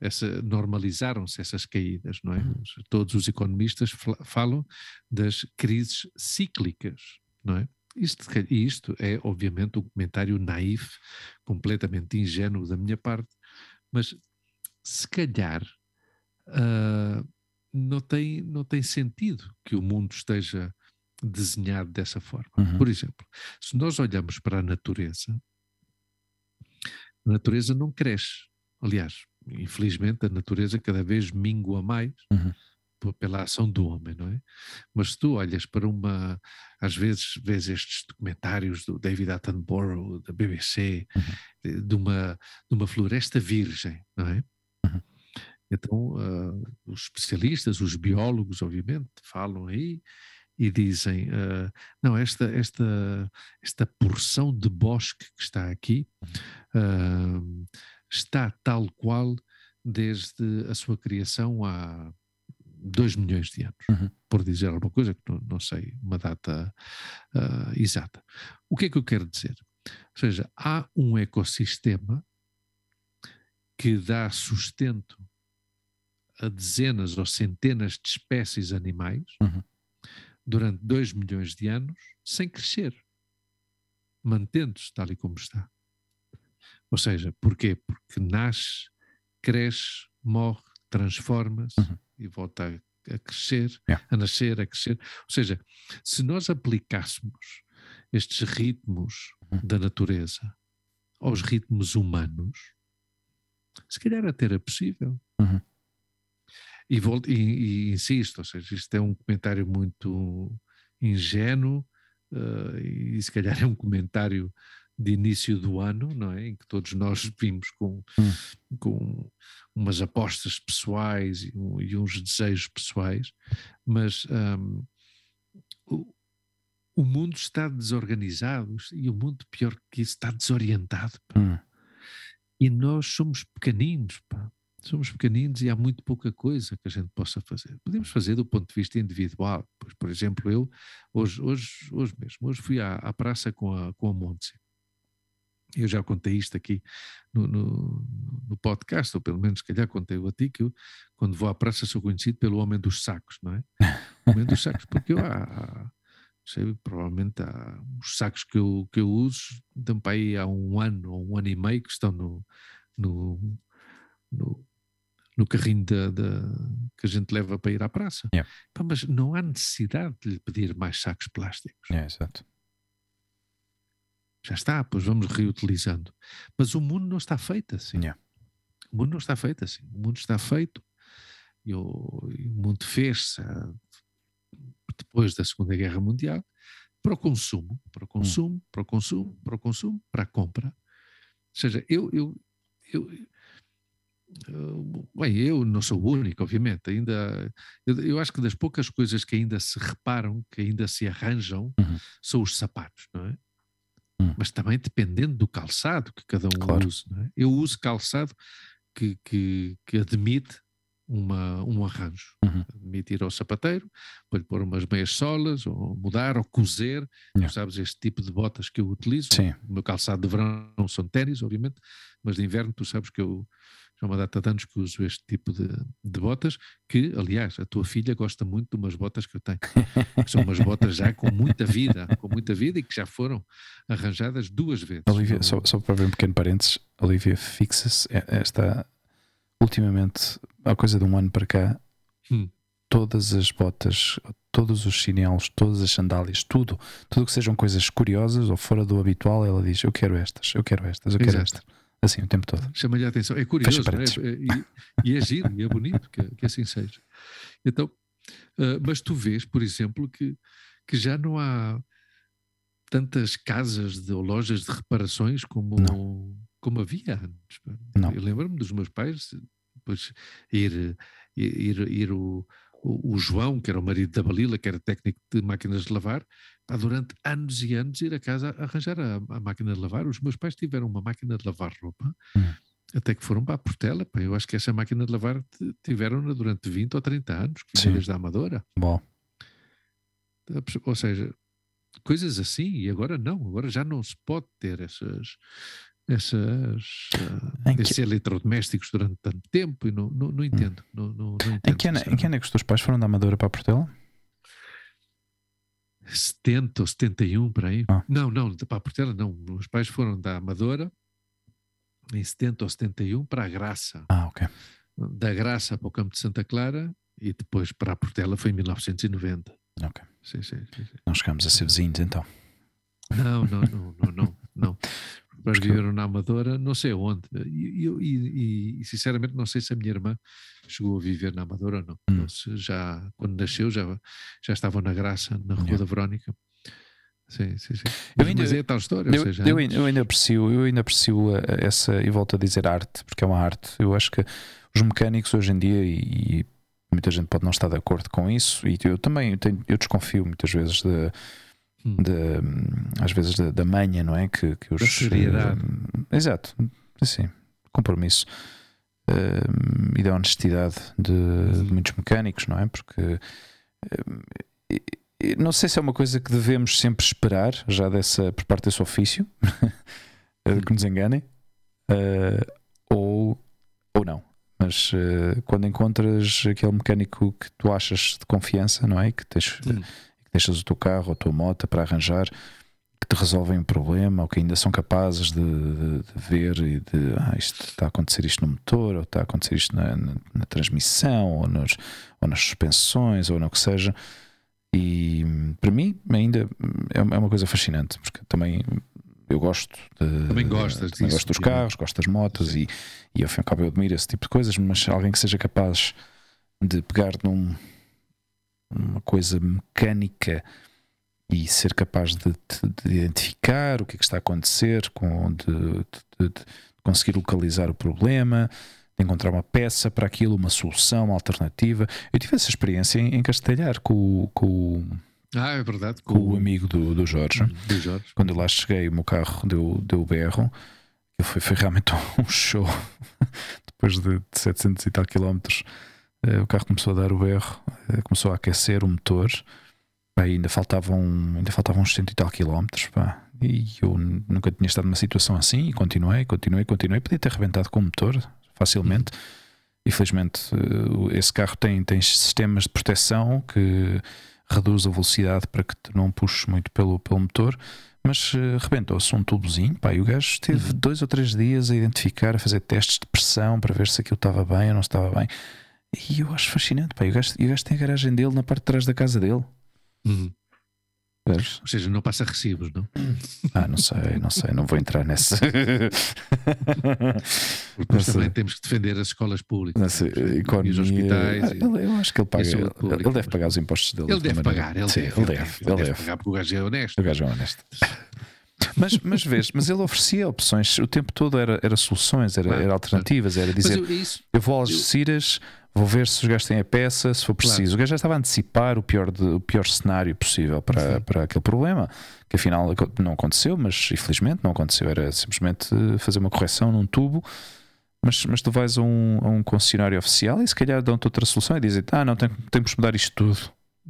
essa, normalizaram-se essas caídas, não é? Uhum. Todos os economistas falam das crises cíclicas, não é? Isto, isto é, obviamente, um comentário naif, completamente ingênuo da minha parte, mas se calhar uh, não, tem, não tem sentido que o mundo esteja desenhado dessa forma. Uhum. Por exemplo, se nós olhamos para a natureza, a natureza não cresce. Aliás, infelizmente, a natureza cada vez mingua mais uhum. pela ação do homem, não é? Mas se tu olhas para uma. Às vezes vês estes documentários do David Attenborough, da BBC, uhum. de, uma, de uma floresta virgem, não é? Uhum. Então, uh, os especialistas, os biólogos, obviamente, falam aí e dizem: uh, não, esta, esta, esta porção de bosque que está aqui uh, está tal qual desde a sua criação há 2 milhões de anos, uhum. por dizer alguma coisa que não, não sei uma data uh, exata. O que é que eu quero dizer? Ou seja, há um ecossistema que dá sustento a dezenas ou centenas de espécies animais. Uhum durante 2 milhões de anos sem crescer, mantendo-se tal e como está. Ou seja, porquê? Porque nasce, cresce, morre, transforma-se uhum. e volta a, a crescer, yeah. a nascer, a crescer. Ou seja, se nós aplicássemos estes ritmos uhum. da natureza aos ritmos humanos, se calhar até era possível. Uhum. E, volto, e, e, insisto, ou seja, isto é um comentário muito ingênuo uh, e se calhar *laughs* é um comentário de início do ano, não é? Em que todos nós vimos com, hum. com umas apostas pessoais e, um, e uns desejos pessoais, mas um, o, o mundo está desorganizado e o mundo, pior que isso, está desorientado. Hum. E nós somos pequeninos, pá. Somos pequeninos e há muito pouca coisa que a gente possa fazer. Podemos fazer do ponto de vista individual. Pois, por exemplo, eu, hoje, hoje, hoje mesmo, hoje fui à, à praça com a, com a Montse. Eu já contei isto aqui no, no, no, podcast, ou pelo menos, se calhar, contei-o a ti, que eu, quando vou à praça, sou conhecido pelo homem dos sacos, não é? O homem dos sacos, porque eu há, sei, provavelmente há os sacos que eu, que eu uso, também há um ano ou um ano e meio que estão no, no, no no carrinho de, de, que a gente leva para ir à praça. Yeah. Pá, mas não há necessidade de lhe pedir mais sacos plásticos. É, exato. Já está, pois vamos reutilizando. Mas o mundo não está feito assim. Yeah. O mundo não está feito assim. O mundo está feito e o, e o mundo fez-se depois da Segunda Guerra Mundial para o consumo, para o consumo, hum. para o consumo, para o consumo, para a compra. Ou seja, eu, eu, eu, Bem, eu não sou o único, obviamente. Ainda, eu, eu, acho que das poucas coisas que ainda se reparam, que ainda se arranjam, uhum. são os sapatos, não é? Uhum. Mas também dependendo do calçado que cada um claro. usa. É? Eu uso calçado que, que, que admite uma, um arranjo. Uhum. Admitir ao sapateiro, para lhe pôr umas meias solas, ou mudar, ou cozer. Yeah. Sabes, este tipo de botas que eu utilizo. Sim. O meu calçado de verão são ténis, obviamente, mas de inverno tu sabes que eu já há uma data de anos que uso este tipo de, de botas, que, aliás, a tua filha gosta muito de umas botas que eu tenho. que são umas botas já com muita vida, com muita vida e que já foram arranjadas duas vezes. Olivia, só, só para ver um pequeno parênteses, Olivia fixa-se, esta ultimamente, há coisa de um ano para cá, Hum. todas as botas, todos os chinelos, todas as sandálias, tudo, tudo que sejam coisas curiosas ou fora do habitual, ela diz: Eu quero estas, eu quero estas, eu quero Exato. estas. Assim, o tempo todo. Chama-lhe a atenção. É curioso, não é? e, e é giro, e é bonito que, que assim seja. Então, ah, mas tu vês, por exemplo, que, que já não há tantas casas de, ou lojas de reparações como, como havia antes. Não. Eu lembro-me dos meus pais depois ir, ir, ir o, o, o João, que era o marido da Balila, que era técnico de máquinas de lavar, pá, durante anos e anos ir a casa arranjar a, a máquina de lavar. Os meus pais tiveram uma máquina de lavar roupa Hum. até que foram para a Portela. Pá. Eu acho que essa máquina de lavar tiveram-na durante 20 ou 30 anos, que vinha desde a Amadora. Bom, a Ou seja, coisas assim, e agora não, agora já não se pode ter essas. Essas, Em que- esses eletrodomésticos durante tanto tempo e não, não, não entendo. Não, não, não entendo em que, ano, em que ano é que os teus pais foram da Amadora para a Portela? 70 ou 71 para aí. Ah. Não, não, para a Portela não. Os pais foram da Amadora em 70 ou 71 para a Graça. Ah, ok. Da Graça para o Campo de Santa Clara e depois para a Portela foi em 1990. Ok. Sim, sim, sim, sim. Não chegámos a ser vizinhos então. Não, não, não, não, não. não. *laughs* Mas viveram na Amadora, não sei onde. E, e- e- sinceramente não sei se a minha irmã chegou a viver na Amadora ou não. Hum. Se já, quando nasceu, já, já estavam na Graça, na Rua da Verónica. Sim, sim, sim. Eu Mas, ainda- mas é tal história, Eu, seja, eu, ainda- eu ainda aprecio, eu ainda aprecio a- a essa, e volto a dizer arte, porque é uma arte. Eu acho que os mecânicos hoje em dia, e, e muita gente pode não estar de acordo com isso, e eu também tenho, eu desconfio muitas vezes de. De, às vezes da, da manha, não é? Que, que os, Da seriedade. eh, exato, assim, compromisso eh, e da honestidade de, Uhum. de muitos mecânicos, não é? Porque e não sei se é uma coisa que devemos sempre esperar já dessa por parte desse ofício *laughs* que nos enganem ou, ou não. Mas quando encontras aquele mecânico que tu achas de confiança, não é? Que tens, Hum. Deixas o teu carro ou a tua moto para arranjar, que te resolvem um problema ou que ainda são capazes de, de- de ver e de ah, isto está a acontecer isto no motor, ou está a acontecer isto na, na- na transmissão, ou, nos, ou nas suspensões, ou no que seja. E para mim ainda é uma é uma coisa fascinante, porque também eu gosto de, Também gostas também disso, gosto dos carros, gosto das motos e, e ao fim e ao cabo eu admiro esse tipo de coisas, mas alguém que seja capaz de pegar num uma coisa mecânica e ser capaz de, de- de identificar o que é que está a acontecer, com, de, de- conseguir localizar o problema, de encontrar uma peça para aquilo, uma solução, uma alternativa. Eu tive essa experiência em, em Castelhar com, o- com, Ah, é verdade. com o amigo do, do Jorge do Jorge. quando eu lá cheguei, o meu carro deu, deu berro. Foi, foi realmente *laughs* um show. Depois de, de 700 e tal quilómetros, o carro começou a dar o berro, eh, começou a aquecer o motor. Pá, e ainda faltavam, ainda faltavam uns 100 e tal quilómetros. Pá. E eu nunca tinha estado numa situação assim. E continuei, continuei, continuei. Podia ter arrebentado com o motor facilmente. Infelizmente, eh, esse carro tem, tem sistemas de proteção que reduz a velocidade para que tu não puxes muito pelo, pelo motor. Mas eh, rebentou-se um tubozinho, pá, e o gajo esteve Uhum. dois ou três dias a identificar, a fazer testes de pressão para ver se aquilo estava bem ou não estava bem. E eu acho fascinante, pá, e o gajo, e o gajo tem a garagem dele na parte de trás da casa dele. Uhum. Ou seja, não passa recibos, não? Ah, não sei, não sei, não vou entrar nessa. *laughs* Porque sei. também temos que defender as escolas públicas. nessa e economia. os hospitais. Ah, e- ele- eu acho que ele paga. e Ele, pública, ele deve pagar os impostos dele. Ele de deve pagar, ele Sim, deve, ele deve, ele deve. pagar porque o gajo é honesto. O gajo é honesto. Mas, mas vês, mas ele oferecia opções, o tempo todo era, era soluções, era, era alternativas, era dizer eu, é isso, eu vou às Algeciras, vou ver se os gajos têm a peça, se for preciso. Claro. O gajo já estava a antecipar o pior, de- o pior cenário possível para, Sim. para aquele problema, que afinal não aconteceu, mas infelizmente não aconteceu. Era simplesmente fazer uma correção num tubo Mas, mas tu vais a um, a um concessionário oficial e se calhar dão-te outra solução e dizem: Ah, não, tem, temos que mudar isto tudo.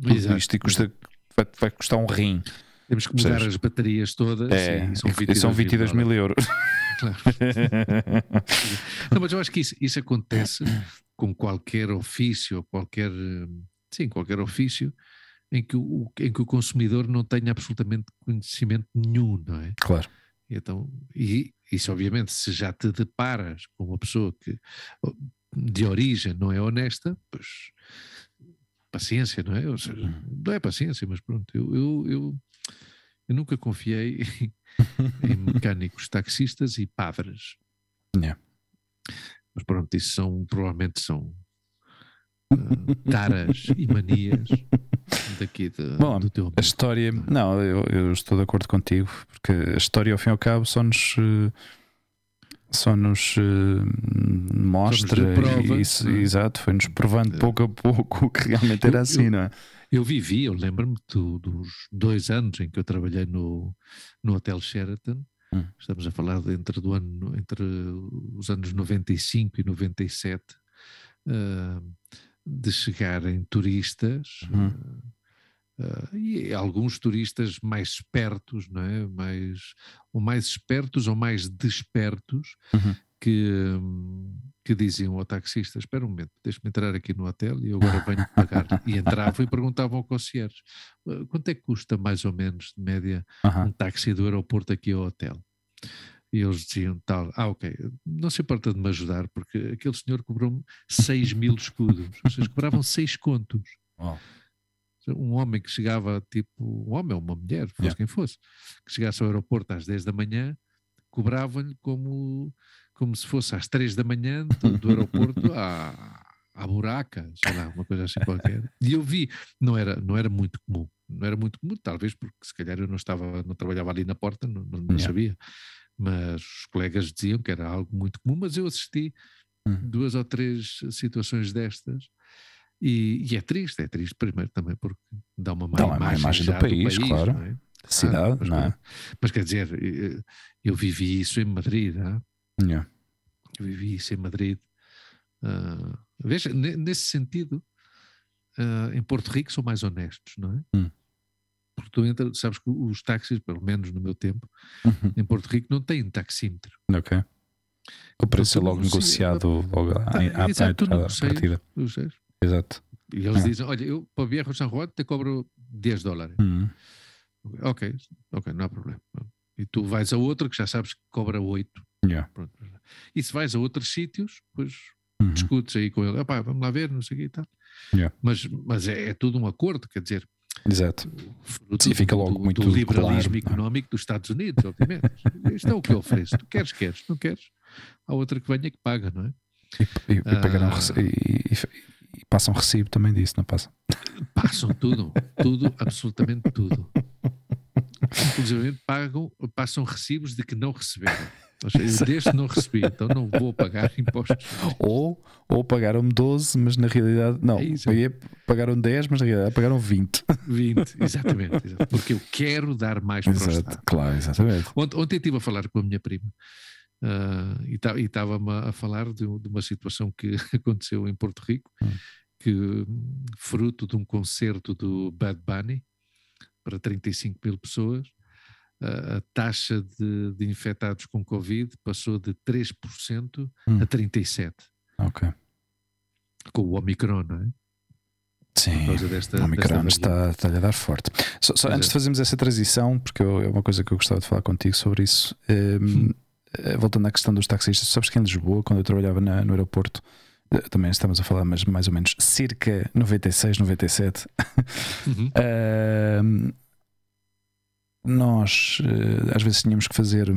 Tudo Exato. isto e custa, vai, vai custar um rim. Temos que mudar as baterias todas É, e são e 22, são 22 mil euros. Claro. *laughs* Não, mas eu acho que isso, isso acontece com qualquer ofício, qualquer, sim, qualquer ofício em que, o, em que o consumidor não tenha absolutamente conhecimento nenhum, não é? claro. Então, e isso obviamente, se já te deparas com uma pessoa que de origem não é honesta, pois paciência, não é? Ou seja, Uhum. não é paciência, mas pronto, eu, eu, eu, eu nunca confiei *laughs* em *laughs* mecânicos, taxistas e padres. Yeah. Mas pronto, isso são, provavelmente são ah, taras e manias daqui de- Bom, do teu A amigo. história, não, eu, eu estou de acordo contigo, porque a história, ao fim e ao cabo, só nos, eh, só nos eh, mostra, prova, isso- não é? exato, foi-nos provando pouco a pouco que realmente era assim, não é? Eu vivi, eu lembro-me do- dos dois anos em que eu trabalhei no, no Hotel Sheraton. Hum. Estamos a falar de entre, do ano, entre os anos 95 e 97, ah, de chegarem turistas, ah, ah, e alguns turistas mais espertos, não é? Mais, ou mais espertos ou mais despertos, Uhum. Que, que diziam ao taxista: Espera um momento, deixa-me entrar aqui no hotel e eu agora venho pagar. e entravam e perguntavam ao concierge: "Ah, quanto é que custa mais ou menos, de média, um táxi do aeroporto aqui ao hotel? E eles diziam tal, ah ok, não se importa de me ajudar, porque aquele senhor cobrou-me 6 mil escudos, ou seja, cobravam 6 contos. Uau. Um homem que chegava, tipo, um homem ou uma mulher, fosse Yeah. quem fosse, que chegasse ao aeroporto às 10 da manhã, cobravam-lhe como, como se fosse às 3 da manhã do, do aeroporto à, à buraca, sei lá, uma coisa assim qualquer. E eu vi, não era, não era muito comum, não era muito comum, talvez porque se calhar eu não estava, não trabalhava ali na porta, não, não, não Yeah. sabia. Mas os colegas diziam que era algo muito comum, mas eu assisti Hum. duas ou três situações destas. E, e é triste, é triste primeiro também porque dá uma má Dá uma imagem, imagem do já país, claro. é? Cidade, mas, não é? mas quer dizer, eh, eu vivi isso em Madrid, ah, Yeah. eu vivi isso em Madrid. Ah, veja, ne- nesse sentido, ah, em Porto Rico são mais honestos, não é? Hum. Porque tu entra, sabes que os táxis, pelo menos no meu tempo, Uhum. em Porto Rico não têm taxímetro. Ok. O preço é logo negocia- negociado logo à, Ah, à, à, exato, à partida. Exato. E eles Ah. dizem: Olha, eu para Viejo San Juan te cobro 10 dólares. Uhum. Ok, ok, não há problema. E tu vais a outro que já sabes que cobra 8. Yeah. E se vais a outros sítios, pois Uhum. discutes aí com ele, "Epá, vamos lá ver, não sei o que e tal. Yeah. Mas, mas é, é tudo um acordo, quer dizer, Exato. fruto Sim, fica logo do, muito do liberalismo claro, é? económico dos Estados Unidos, obviamente. *laughs* Isto é o que eu ofereço. Tu queres, queres, não queres. Há outra que venha que paga, não é? E, e, Ah. e, e- e passam recibo também disso, não passam? Passam tudo, tudo, absolutamente tudo. *laughs* Inclusive pagam, passam recibos de que não receberam. Ou seja, deste não recebi, então não vou pagar impostos. Ou, ou pagaram-me 12, mas na realidade. Não, É paguei- pagaram 10, mas na realidade pagaram 20. 20, exatamente, exato. Porque eu quero dar mais para o Exato, Estado. claro, exatamente. Ontem, ontem estive a falar com a minha prima ah, e ta- estava-me a falar de, de uma situação que *laughs* aconteceu em Porto Rico, Hum. que fruto de um concerto do Bad Bunny para 35 mil pessoas, ah, a taxa de, de infectados com Covid passou de 3% Hum. a 37%, Ok. com o Omicron, não é? Sim. desta, O Omicron está, está a dar forte. Só, só antes é. de fazermos essa transição, porque eu- é uma coisa que eu gostava de falar contigo sobre isso, hum, eh, voltando à questão dos taxistas, sabes que em Lisboa, quando eu trabalhava na- no aeroporto, eh, também estamos a falar, mas mais ou menos cerca 96, 97, Uhum. Ahm, *laughs* nós eh, às vezes tínhamos que fazer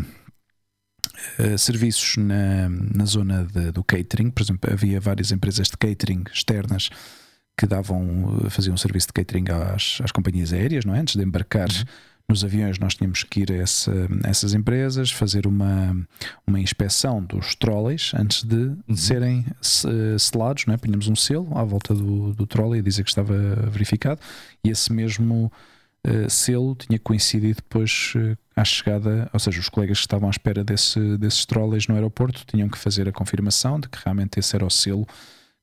eh, serviços na, na zona de- do catering, por exemplo, havia várias empresas de catering externas que davam, eh, faziam serviço de catering às, às companhias aéreas, não é? Antes de embarcar Uhum. nos aviões, nós tínhamos que ir a essa- essas empresas, fazer uma, uma inspeção dos trolleys antes de serem se- selados, não é? Punhamos um selo à volta do, do trolley a dizer que estava verificado e esse mesmo uh, selo tinha coincidido depois uh, à chegada, ou seja, os colegas que estavam à espera desse, desses trolleys no aeroporto tinham que fazer a confirmação de que realmente esse era o selo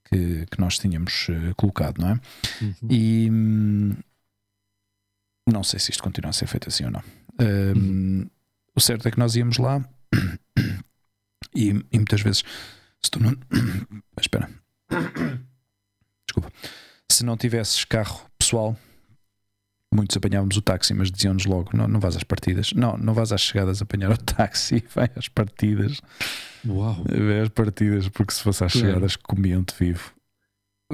que, que nós tínhamos uh, colocado, não é? Uhum. E hum, não sei se isto continua a ser feito assim ou não. Hum, uhum. O certo é que nós íamos lá *coughs* e, e muitas vezes se tu não. *coughs* Espera. *coughs* Desculpa. Se não tivesses carro pessoal, muitos apanhávamos o táxi, mas diziam-nos logo: não, não vás às partidas. Não, não vás às chegadas a apanhar o *laughs* táxi, vai às partidas. Uau! Vai às partidas, porque se fosse às chegadas, comiam-te vivo.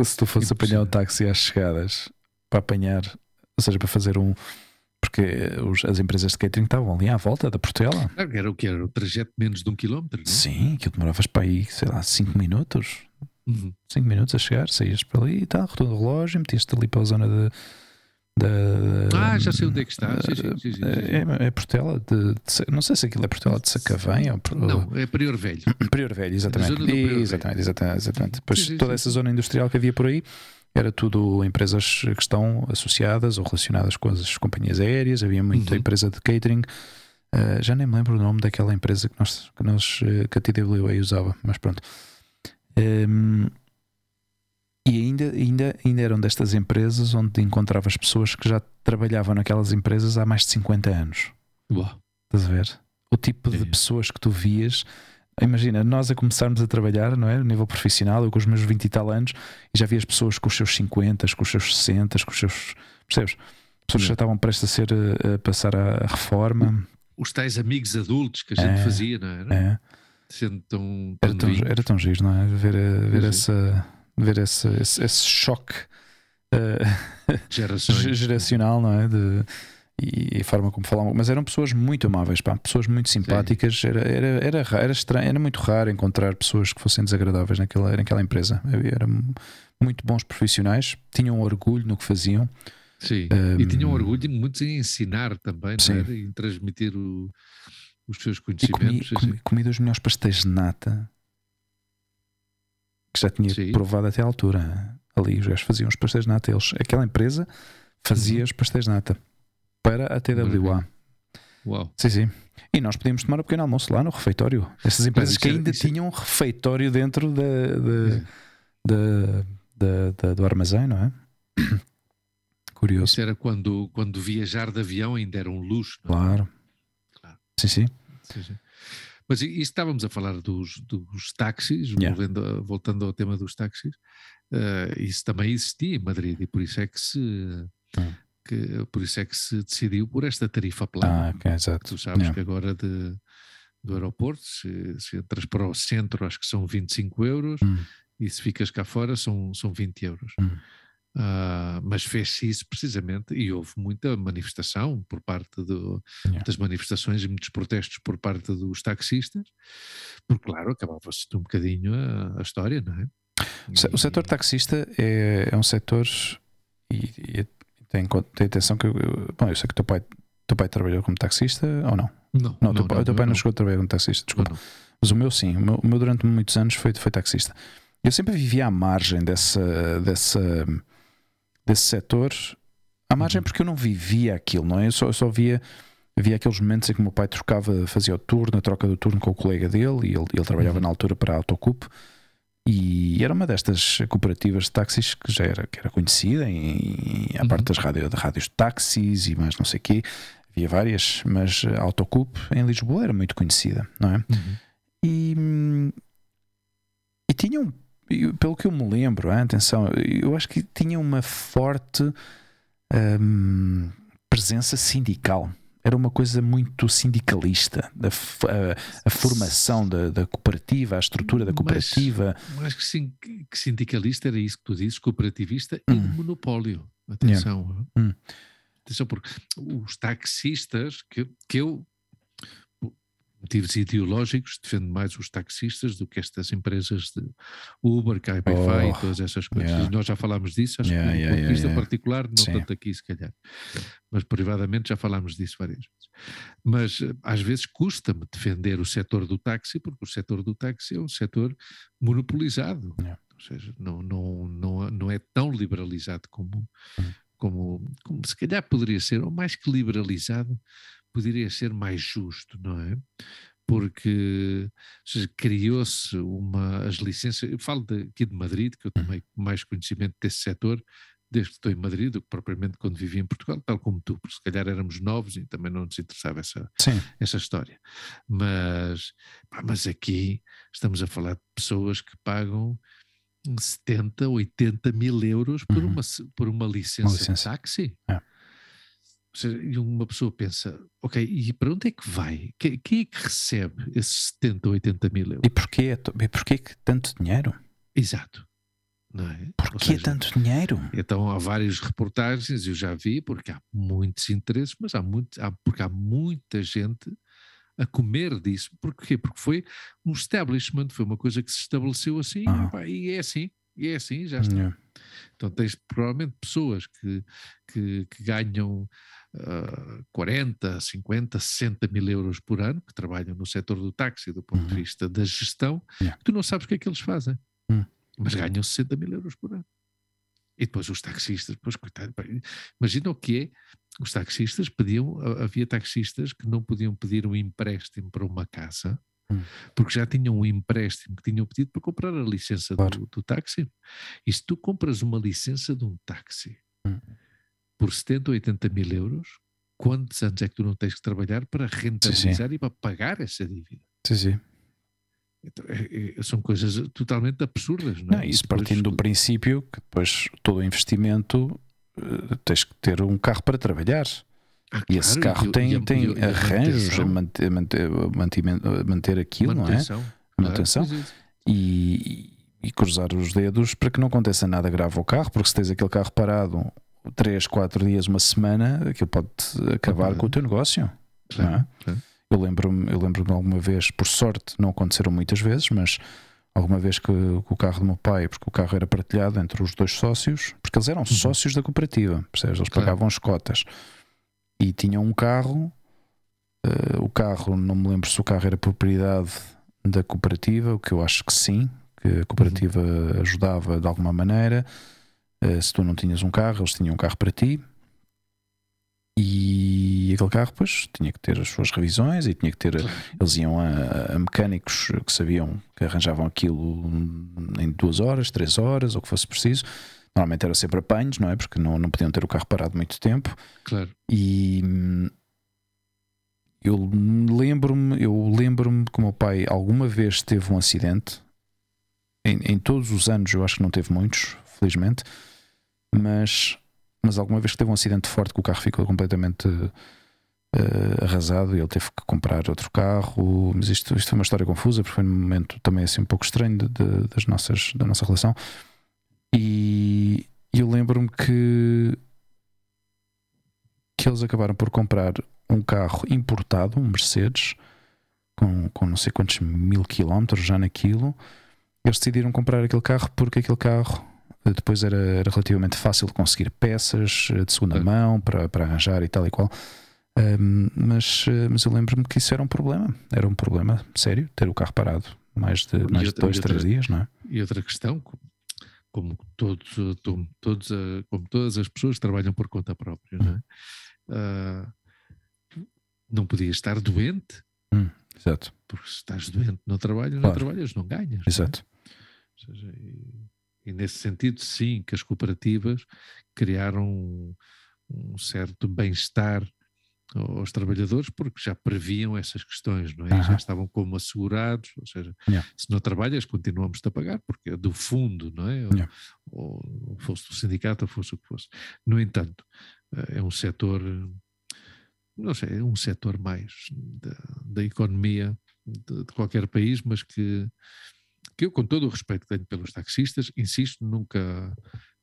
Se tu fosse apanhar o táxi às chegadas para apanhar, ou seja, para fazer um, porque os, as empresas de catering estavam ali à volta da Portela. Era o que era? O trajeto menos de um quilómetro? Não? Sim, aquilo demoravas para aí, sei lá, 5 minutos. 5 uhum. minutos a chegar, saías para ali e tal, retorno do relógio, metias-te ali para a zona de. Ah, já sei onde é que está. Sim, sim, sim, é, é Portela de, de, Não sei se aquilo é Portela de Sacavém ou. Não, é Prior Velho. *clears throat* Prior Velho, exatamente. Prior exatamente, Velho. exatamente, exatamente. Depois toda essa zona industrial que havia por aí era tudo empresas que estão associadas ou relacionadas com as companhias aéreas, havia muita uhum. empresa de catering. Uh, já nem me lembro o nome daquela empresa que nós, que, nós, eh, que a TWA usava, mas pronto. Um, e ainda, ainda, ainda eram destas empresas onde encontravas pessoas que já trabalhavam naquelas empresas há mais de 50 anos. Uau. Estás a ver? O tipo de pessoas que tu vias Imagina, nós a começarmos a trabalhar, não é? A nível profissional, eu com os meus 20 e tal anos, e já vi as pessoas com os seus 50, com os seus 60, com os seus. Percebes? Pessoas que já estavam prestes a ser a, passar a reforma. Os tais amigos adultos que a gente é, fazia, não era? É. Sendo tão, tão era, tão, era tão giro, não é? Ver, ver, essa, ver esse, esse, esse choque *laughs* uh, geracional, não é? De, e a forma como falavam, mas eram pessoas muito amáveis, pá, pessoas muito simpáticas. Era, era, era, era, estranho, era muito raro encontrar pessoas que fossem desagradáveis naquela, naquela empresa. Eram muito bons profissionais, tinham orgulho no que faziam. Sim, um, e tinham orgulho muito em ensinar também, é? em transmitir o, os seus conhecimentos. E comi, comi, comi dos melhores pastéis de nata que já tinha sim. provado até à altura. Ali os gajos faziam os pastéis de nata, eles, aquela empresa fazia uhum. os pastéis de nata para a TWA. Uau. Sim, sim. E nós podíamos tomar um pequeno almoço lá no refeitório. Essas empresas que ainda tinham um refeitório dentro de, de, de, de, do armazém, não é? *coughs* Curioso. Isso era quando, quando viajar de avião ainda era um luxo. Não? É? Claro. claro. Sim, sim. sim, sim. Mas e estávamos a falar dos, dos táxis, yeah. voltando, voltando ao tema dos táxis, uh, isso também existia em Madrid e por isso é que se. Hum que por isso é que se decidiu por esta tarifa plana. Ah, okay, exato. Tu sabes yeah. que agora de, do aeroporto, se, se, entras para o centro, acho que são 25 euros, hum. e se ficas cá fora, são, são 20 euros. Hum. Uh, mas fez-se isso precisamente e houve muita manifestação por parte do, yeah. das manifestações e muitos protestos por parte dos taxistas, porque, claro, acabava-se um bocadinho a, a, história, não é? O setor taxista é, é um setor e, e tem, tem atenção que. Bom, eu sei que o teu pai, teu pai trabalhou como taxista ou não? Não. Não, teu, não, pai, não, teu pai não, não chegou a trabalhar como taxista, desculpa. Mas o meu sim, o meu, o meu, durante muitos anos foi, foi taxista. Eu sempre vivia à margem dessa, dessa, desse setor, à margem uhum. porque eu não vivia aquilo, não é? Eu só, eu só via, via aqueles momentos em que o meu pai trocava, fazia o turno, a troca do turno com o colega dele, e ele, ele trabalhava uhum. na altura para a Autocup. E era uma destas cooperativas de táxis que já era, que era conhecida, em, em, a parte uhum. das rádio, de rádios de táxis e mais não sei o quê. Havia várias, mas a Autocup em Lisboa era muito conhecida, não é? Uhum. E, e tinham, pelo que eu me lembro, hein, atenção, eu acho que tinha uma forte hum, presença sindical era uma coisa muito sindicalista, a, a, a formação da, da, cooperativa, a estrutura da cooperativa. Mas, acho que, sim, que sindicalista era isso que tu dizes, cooperativista hum. e de monopólio. Atenção. Yeah. Hum. Atenção, porque os taxistas, que, que eu motivos ideológicos, defendo mais os taxistas do que estas empresas de Uber, Cabify oh, e todas essas coisas. Yeah. Nós já falámos disso, acho yeah, que do yeah, ponto de vista particular, não Sim. tanto aqui se calhar, mas privadamente já falámos disso várias vezes. Mas eh, às vezes custa-me defender o setor do táxi, porque o setor do táxi é um setor monopolizado. Ou seja, não, não, não, não é tão liberalizado como, hum. como, como se calhar poderia ser, ou mais que liberalizado, poderia ser mais justo, não é? Porque criou-se uma, as licenças, eu falo de, aqui de Madrid, que eu Uhum. tomei mais conhecimento desse setor, desde que estou em Madrid, do que propriamente quando vivi em Portugal, tal como tu, porque se calhar éramos novos e também não nos interessava essa, Sim, essa história. Mas, pá, mas aqui estamos a falar de pessoas que pagam 70, 80 mil euros por, Uhum. uma, por uma licença, licença. de táxi. É. Ou seja, e uma pessoa pensa, ok, e para onde é que vai? Que- Quem é que recebe esses 70, 80 mil euros? e porquê, e porquê que tanto dinheiro? Exato. Não é? Ou Porquê seja, tanto dinheiro? Então há várias reportagens, eu já vi, porque há muitos interesses, mas há, muito, há porque há muita gente a comer disso. Porquê? Porque foi um establishment, foi uma coisa que se estabeleceu assim, Ah. pá, e é assim, e é assim, já está. Yeah. Então tens provavelmente pessoas que, que, que ganham ah, 40, 50, 60 mil euros por ano, que trabalham no setor do táxi do ponto de Uhum. vista da gestão, Yeah. tu não sabes o que é que eles fazem, Hum. mas ganham 60 mil euros por ano. E depois os taxistas, depois, coitado, imagina o que é, os taxistas pediam, ha- havia taxistas que não podiam pedir um empréstimo para uma casa, Hum. porque já tinham um empréstimo que tinham pedido para comprar a licença Claro. do, do táxi. E se tu compras uma licença de um táxi Hum. Por 70 ou 80 mil euros, quantos anos é que tu não tens que trabalhar para rentabilizar e para pagar essa dívida? Sim, sim. Então, é- é- são coisas totalmente absurdas, não é? Não, isso depois- partindo do princípio que depois todo o investimento eh, tens que ter um carro para trabalhar. Ah, E esse carro e- tem, e tem e arranjos a manutenção, manter, manter, mantimen- manter aquilo, não é? manutenção, claro, Manutenção. é. E cruzar os dedos para que não aconteça nada grave ao carro, porque se tens aquele carro parado 3, 4 dias, uma semana, aquilo pode acabar com o teu negócio. Não é? claro. Eu lembro-me eu lembro alguma vez, por sorte, não aconteceram muitas vezes, mas alguma vez que, que o carro do meu pai, porque o carro era partilhado entre os dois sócios, porque eles eram sócios da cooperativa, percebes? Eles Uhum. Claro. pagavam as cotas e tinham um carro. eh, o carro, não me lembro se o carro era propriedade da cooperativa, o que eu acho que sim, que a cooperativa Uhum. ajudava de alguma maneira. Eh, se tu não tinhas um carro, eles tinham um carro para ti. E aquele carro, pois, tinha que ter as suas revisões e tinha que ter. Eles iam a, a mecânicos que sabiam que arranjavam aquilo em duas horas, três horas, ou o que fosse preciso. Normalmente era sempre apanhos, não é? Porque não, não podiam ter o carro parado muito tempo. Claro. E eu lembro-me, eu lembro-me que o meu pai alguma vez teve um acidente. Em, em todos os anos, eu acho que não teve muitos, felizmente, mas, mas alguma vez que teve um acidente forte que o carro ficou completamente eh, arrasado e ele teve que comprar outro carro. Mas isto, isto foi uma história confusa, porque foi num momento também assim um pouco estranho de- de- das nossas, da nossa relação. E eu lembro-me que que eles acabaram por comprar um carro importado, um Mercedes, com, com não sei quantos mil quilómetros já naquilo. Eles decidiram comprar aquele carro porque aquele carro depois era, era relativamente fácil de conseguir peças eh, de segunda Claro. mão para, para arranjar e tal e qual. Ahm, mas, eh, mas eu lembro-me que isso era um problema. Era um problema sério ter o carro parado mais de, mais de outra- dois, e outra- três dias, não é? E outra questão, co- como todos, to- todos, como todas as pessoas trabalham por conta própria, não é? Ah, não podias estar doente, Exato, porque se estás doente no trabalho, não Claro. trabalhas, não ganhas. não é? exato. Ou seja, e, e nesse sentido, sim, que as cooperativas criaram um, um certo bem-estar aos trabalhadores porque já previam essas questões, não é? E Já estavam como assegurados, ou seja, Yeah. se não trabalhas, continuamos-te a pagar, porque é do fundo, não é? Ou, Yeah. ou fosse do sindicato, ou fosse o que fosse. No entanto, eh, é um setor, não sei, é um setor mais da, da economia de, de qualquer país, mas que, que eu, com todo o respeito que tenho pelos taxistas, insisto, nunca,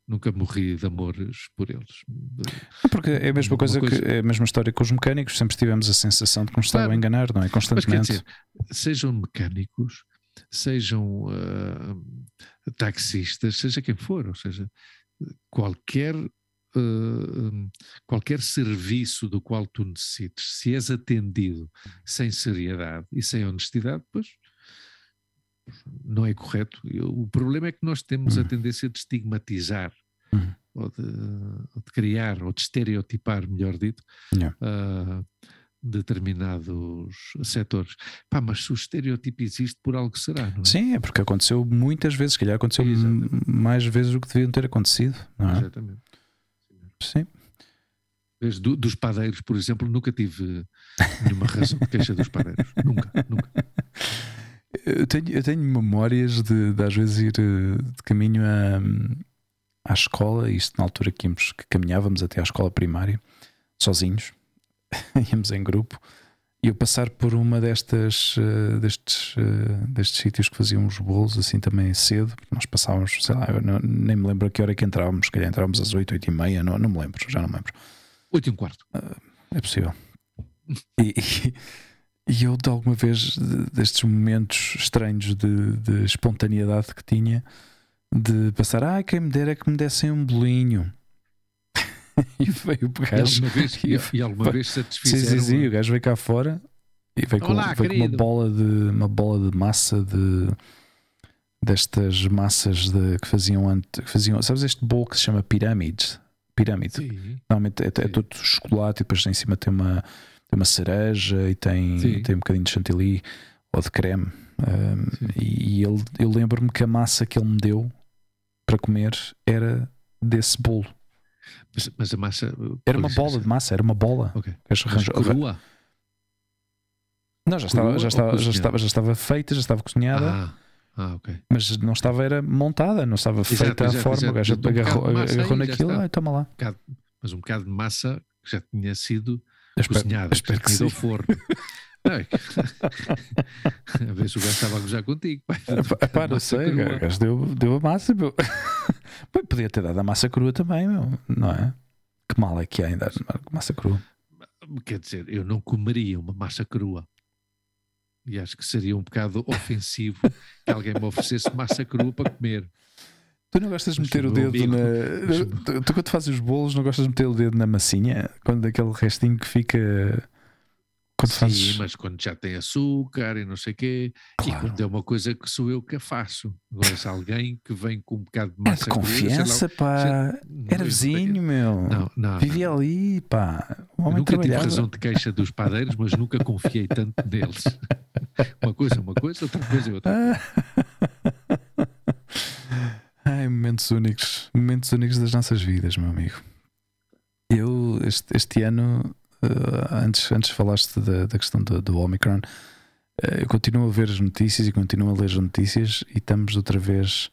nunca morri de amores por eles. De- Porque é a mesma coisa, coisa- que é a mesma história com os mecânicos, sempre tivemos a sensação de que nos estavam a enganar, não é? Mas Constantemente. dizer, sejam mecânicos, sejam ah, taxistas, seja quem for, ou seja, qualquer, ah, qualquer serviço do qual tu necessites, se és atendido sem seriedade e sem honestidade, pois não é correto. Eu- O problema é que nós temos a Uhum. tendência de estigmatizar Uhum. ou de, ou de criar, ou de estereotipar, melhor dito, Yeah. ah, determinados setores. Pá, mas se o estereotipo existe, por algo será, não é? Sim, é porque aconteceu muitas vezes, se calhar aconteceu Exatamente. mais vezes do que deviam ter acontecido, não é? Exatamente. Sim. Vês, do- dos padeiros, por exemplo, nunca tive nenhuma razão de queixa dos padeiros. Nunca, nunca. *laughs* Eu tenho, eu tenho memórias de, de às vezes ir eh, de caminho à, à escola, isto na altura que, íamos, que caminhávamos até à escola primária, sozinhos, *laughs* íamos em grupo, e eu passar por uma destas eh, destes, eh, destes sítios que faziam os bolos assim também cedo, porque nós passávamos, sei lá, eu não- nem me lembro a que hora é que entrávamos, se calhar entrávamos às 8, 8 e meia, não, não me lembro, já não me lembro. Oito e um quarto. É possível. E, e- e eu, de alguma vez, de- destes momentos estranhos de, de espontaneidade que tinha, de passar, ah, quem me dera é que me dessem um bolinho. *laughs* e veio o *laughs* E gajo. alguma vez, e, e alguma vez Sim, satisfizeram. sim, sim, o gajo veio cá fora e veio com, Olá, veio com uma bola de uma bola de massa de destas massas de, que faziam antes, que faziam, sabes este bolo que se chama pirâmide? Pirâmide. Sim, Normalmente é, é Sim. todo chocolate e depois em cima tem uma, tem uma cereja e tem, Sim. tem um bocadinho de chantilly ou de creme. Um, e ele, eu lembro-me que a massa que ele me deu para comer era desse bolo. mas, mas a massa. Era com uma bola de massa, era uma bola. Ok. O gajo Mas arranjou- crua? Não, já estava, já, estava, já, estava, já estava feita, já estava cozinhada, Ah, ah, ok. mas não estava era montada, não estava Exato, feita à exato, forma. exato. O gajo um agarrou, agarrou naquilo, ah, toma lá. Bocado- mas um bocado de massa que já tinha sido espero, cozinhada, espero que ao forno. *laughs* *laughs* A ver se o gajo estava a gozar contigo. pá. Pá, não sei, o gajo deu, deu a massa. Meu. *laughs* Pô, podia ter dado a massa crua também, meu, não é? Que mal é que há dar massa crua? Quer dizer, eu não comeria uma massa crua. E acho que seria um bocado ofensivo que alguém me oferecesse massa crua para comer. Tu não gostas de meter o dedo na. Tu, tu quando fazes os bolos não gostas de meter o dedo na massinha? Quando aquele restinho que fica. Quando Sim, fazes. mas quando já tem açúcar e não sei o quê, e Claro. quando é uma coisa que sou eu que a faço. Agora, se alguém que vem com um bocado de É massa de crua, sei lá, confiança, pá. não, Era eu- vizinho, meu. Não, não. Vivia não. ali, pá. Eu homem nunca tive razão de queixa dos padeiros, mas nunca confiei tanto neles. *laughs* Uma coisa é uma coisa, outra coisa é outra. *laughs* Ai, momentos únicos. Momentos únicos das nossas vidas, meu amigo. Eu, este, este ano, eh, antes, antes falaste da, da questão do, do Omicron, eh, eu continuo a ver as notícias e continuo a ler as notícias e estamos outra vez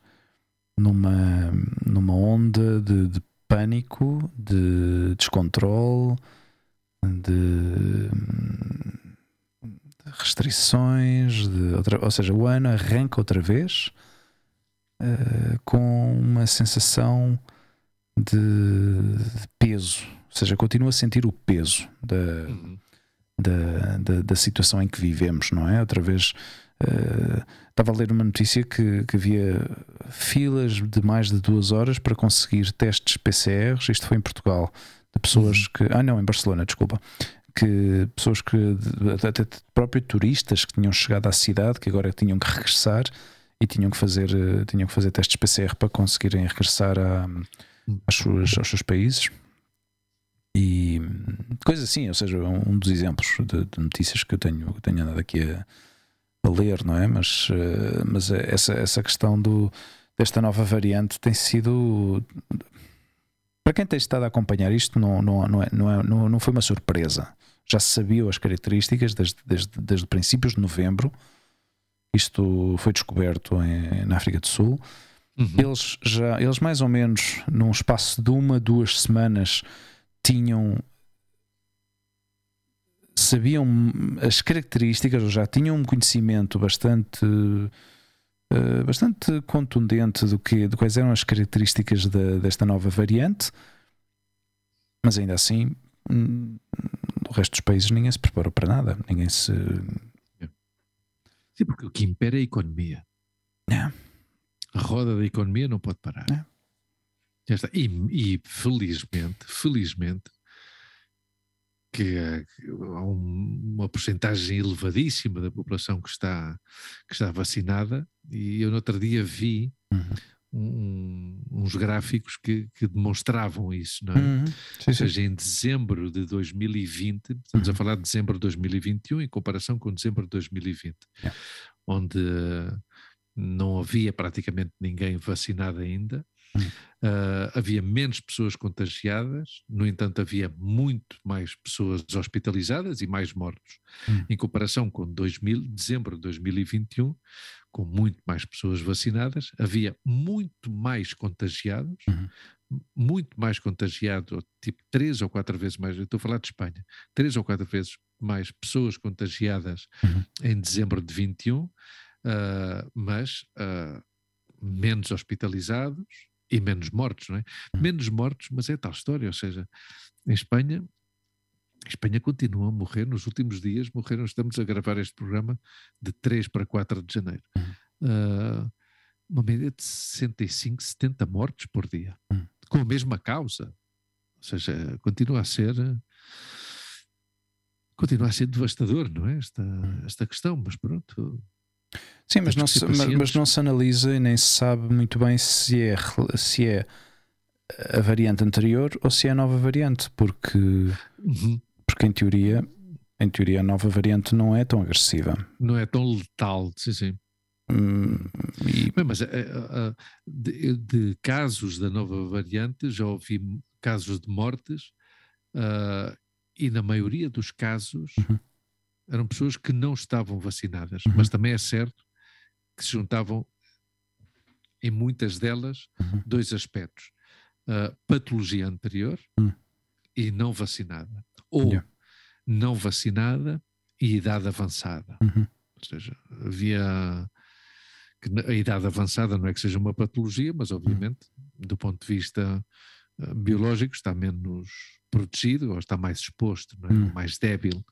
numa, numa onda de, de pânico, de descontrole, de, de restrições, de outra, ou seja, o ano arranca outra vez eh, com uma sensação de, de peso, ou seja, continuo a sentir o peso da, Uhum. da, da, da situação em que vivemos, não é? Outra vez eh, estava a ler uma notícia que, que havia filas de mais de duas horas para conseguir testes PCRs, isto foi em Portugal, de pessoas que. Ah, não, em Barcelona, desculpa. Que pessoas que, até de próprio turistas que tinham chegado à cidade, que agora tinham que regressar e tinham que fazer, eh, tinham que fazer testes PCR para conseguirem regressar a, às suas, aos seus países e hum, coisas assim, ou seja, um dos exemplos de, de notícias que eu tenho, que tenho andado aqui a, a ler, não é? Mas, eh, mas essa, essa questão do, desta nova variante tem sido para quem tem estado a acompanhar isto, não, não, não, é, não, é, não, não foi uma surpresa. Já se sabiam as características desde, desde, desde princípios de novembro. Isto foi descoberto em, na África do Sul. Uhum. Eles já, eles mais ou menos num espaço de uma, duas semanas tinham sabiam as características, ou já tinham um conhecimento bastante eh, bastante contundente do que de quais eram as características desta nova variante, mas ainda assim hum, o resto dos países ninguém se preparou para nada, ninguém se Sim, porque o que impera é a economia. É. A roda da economia não pode parar. É. Já está. E, e felizmente, felizmente, que há um- uma porcentagem elevadíssima da população que está, que está vacinada, e eu no outro dia vi Uhum. Um, uns gráficos que, que, demonstravam isso, não é? Uhum. Ou seja, em dezembro de 2020, estamos uhum. a falar de dezembro de 2021 em comparação com dezembro de 2020, yeah. onde não havia praticamente ninguém vacinado ainda. Uh, havia menos pessoas contagiadas, no entanto, havia muito mais pessoas hospitalizadas e mais mortos. Uhum. Em comparação com 2000, dezembro de 2021, com muito mais pessoas vacinadas, havia muito mais contagiados, uhum. muito mais contagiados, tipo três ou quatro vezes mais, eu estou a falar de Espanha, três ou quatro vezes mais pessoas contagiadas uhum. em dezembro de 21, uh, mas uh, menos hospitalizados e menos mortos, não é? Uhum. Menos mortos, mas é tal história, ou seja, em Espanha a Espanha continua a morrer. Nos últimos dias morreram, estamos a gravar este programa de 3 para 4 de janeiro. Uh, uma média de 65, 70 mortes por dia, uhum. com a mesma causa. Ou seja, continua a ser. Continua a ser devastador, não é? Esta, esta questão, mas pronto. Sim, mas não, se, mas, mas não se analisa e nem se sabe muito bem se é, se é a variante anterior ou se é a nova variante, porque, uhum. porque em teoria, em teoria a nova variante não é tão agressiva. Não é tão letal, sim, sim. Hum, e... Bem, mas de, de, casos da nova variante já ouvi casos de mortes uh, e na maioria dos casos uhum. Eram pessoas que não estavam vacinadas, uhum. mas também é certo que se juntavam em muitas delas uhum. dois aspectos uh, patologia anterior hum. e não vacinada. Ou yeah. não vacinada e idade avançada. Uhum. Ou seja, havia. a idade avançada não é que seja uma patologia, mas obviamente, do ponto de vista uh, biológico, está menos protegido ou está mais exposto, é? Hum. mais débil.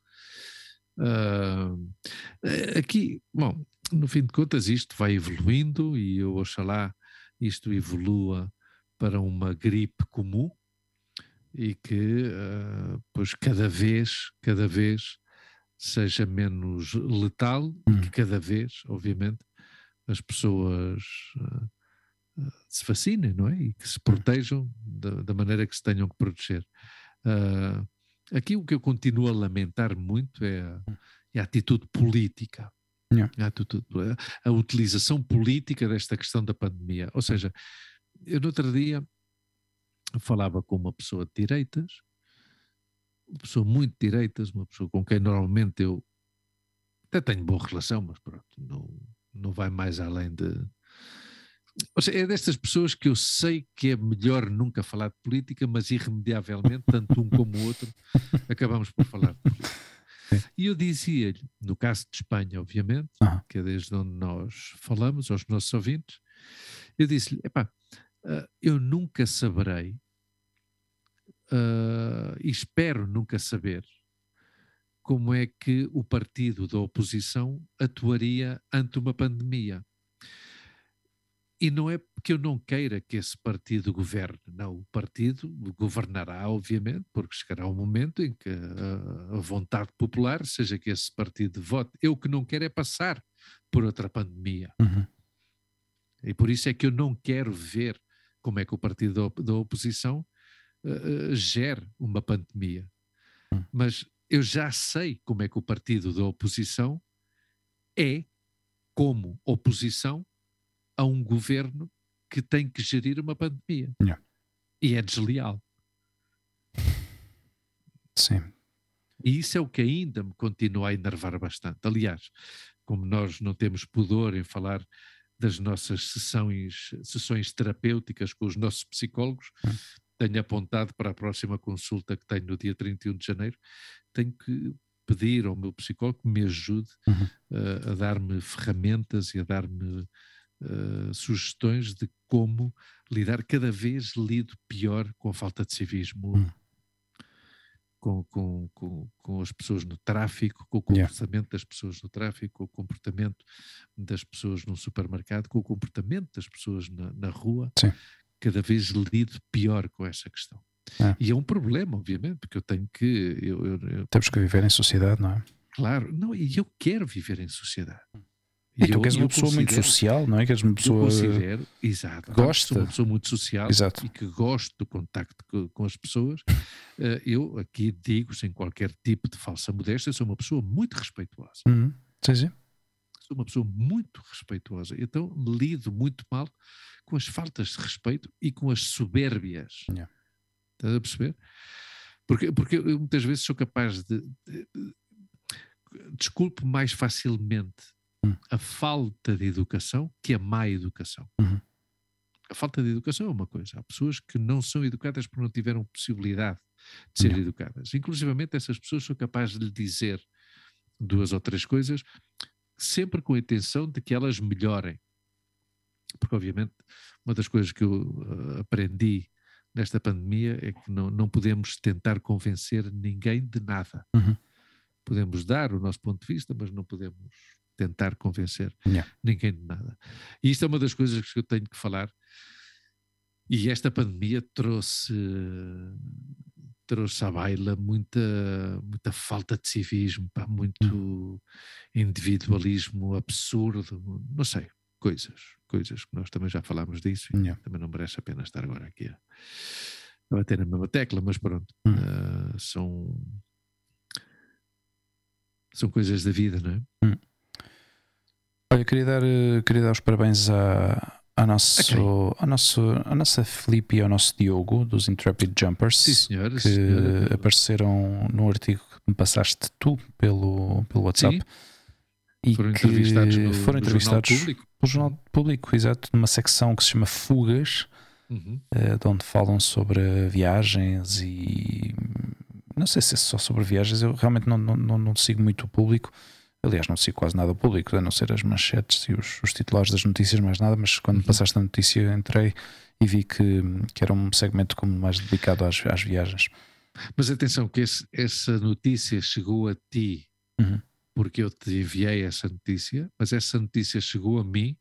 Uh, aqui, bom, no fim de contas, isto vai evoluindo e eu oxalá isto evolua para uma gripe comum e que uh, pois cada vez, cada vez seja menos letal hum. e que cada vez, obviamente, as pessoas uh, uh, se vacinem, não é? E que se protejam da, da maneira que se tenham que proteger. Aqui o que eu continuo a lamentar muito é a, é a atitude política. Yeah. A, atitude, a, a utilização política desta questão da pandemia. Ou seja, eu no outro dia falava com uma pessoa de direitas, uma pessoa muito de direitas, uma pessoa com quem normalmente eu até tenho boa relação, mas pronto, não, não vai mais além de. Ou seja, é destas pessoas que eu sei que é melhor nunca falar de política, mas irremediavelmente, tanto um como o outro, acabamos por falar de política. E eu dizia-lhe, no caso de Espanha, obviamente, que é desde onde nós falamos, aos nossos ouvintes, eu disse-lhe: epá, uh, eu nunca saberei, uh, e espero nunca saber, como é que o partido da oposição atuaria ante uma pandemia. E não é porque eu não queira que esse partido governe, não. O partido governará, obviamente, porque chegará um momento em que a, a vontade popular seja que esse partido vote. Eu que não quero é passar por outra pandemia. Uhum. E por isso é que eu não quero ver como é que o partido da, oposição uh, gere uma pandemia. Uhum. Mas eu já sei como é que o partido da oposição é, como oposição, a um governo que tem que gerir uma pandemia. Yeah. E é desleal. Sim. E isso é o que ainda me continua a enervar bastante. Aliás, como nós não temos pudor em falar das nossas sessões, sessões terapêuticas com os nossos psicólogos, hum. tenho apontado para a próxima consulta que tenho no dia 31 de janeiro, tenho que pedir ao meu psicólogo que me ajude uhum. uh, a dar-me ferramentas e a dar-me uh, sugestões de como lidar cada vez lido pior com a falta de civismo, uhum. com, com, com, com, as pessoas no tráfico, com o comportamento yeah. das pessoas no tráfico, com o comportamento das pessoas no supermercado, com o comportamento das pessoas na, na rua. Sim. Cada vez lido pior com essa questão. É. E é um problema, obviamente, porque eu tenho que. Eu, eu, eu... Temos que viver em sociedade, não é? Claro, não, e eu quero viver em sociedade. E, e tu eu, és uma pessoa muito social, não é? Que és uma pessoa. Eu considero, exato. Gosta. Uma pessoa muito social exato. e que gosto do contacto com, com as pessoas. Uh, *laughs* eu aqui digo, sem qualquer tipo de falsa modéstia, sou uma pessoa muito respeituosa. Uhum. Sim, sim. Sou uma pessoa muito respeituosa. Então lido muito mal com as faltas de respeito e com as soberbias. Yeah. Estás a perceber? Porque, porque eu muitas vezes sou capaz de, de, de desculpe mais facilmente Hum. a falta de educação que a má educação. Uhum. A falta de educação é uma coisa. Há pessoas que não são educadas porque não tiveram possibilidade de ser educadas. Inclusivamente essas pessoas são capazes de lhe dizer duas ou três coisas, sempre com a intenção de que elas melhorem. Porque, obviamente, uma das coisas que eu uh, aprendi nesta pandemia é que não, não podemos tentar convencer ninguém de nada. Uhum. Podemos dar o nosso ponto de vista, mas não podemos tentar convencer Yeah. ninguém de nada. E isto é uma das coisas que eu tenho que falar. E esta pandemia trouxe trouxe à baila muita muita falta de civismo, pá, muito individualismo absurdo, não sei, coisas, coisas que nós também já falámos disso e Yeah. também não merece a pena estar agora aqui a, a bater na mesma tecla, mas pronto, Hum. ah, são são coisas da vida, não é? Olha, queria dar, eh, queria dar os parabéns à, à, nosso, à, nosso, à nossa Felipe e ao nosso Diogo, dos Intrepid Jumpers, Sim, senhora, que senhora. apareceram no artigo que me passaste tu pelo, pelo WhatsApp. Sim. E foram que entrevistados no, foram no entrevistados jornal público. pelo Jornal Público, exato, numa secção que se chama Fugas, Uhum. eh, de onde falam sobre viagens e não sei se é só sobre viagens, eu realmente não, não, não, não sigo muito o público. Aliás, não sigo quase nada público, a não ser as manchetes e os, os titulares das notícias, mais nada. Mas quando Uhum. passaste a notícia, entrei e vi que, que era um segmento como mais dedicado às, às viagens. Mas atenção, que esse- essa notícia chegou a ti Uhum. porque eu te enviei essa notícia, mas essa notícia chegou a mim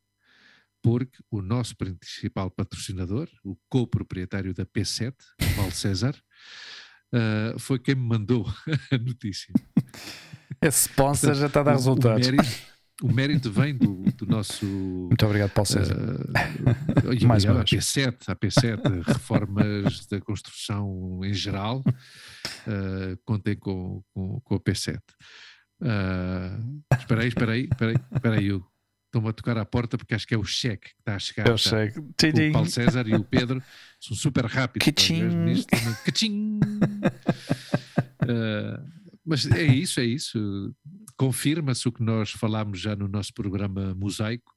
porque o nosso principal patrocinador, o co-proprietário da P7, o Paulo César, *laughs* ah, foi quem me mandou *laughs* a notícia. *laughs* Esse sponsor já está a dar O- resultados. O mérito, o mérito vem do, do nosso Muito obrigado, Paulo César. Uh, *laughs* Mais uma à P7, à P7, reformas da construção em geral, uh, contem com, com, com a P7. Uh, espera aí, espera aí, espera aí, espera aí, Hugo. Estão-me a tocar à porta porque acho que é o cheque que está a chegar. Eu já. sei. O Paulo César e o Pedro são super rápidos. Cachim. Cachim. Uh, mas é isso, é isso. Confirma-se o que nós falámos já no nosso programa Mosaico,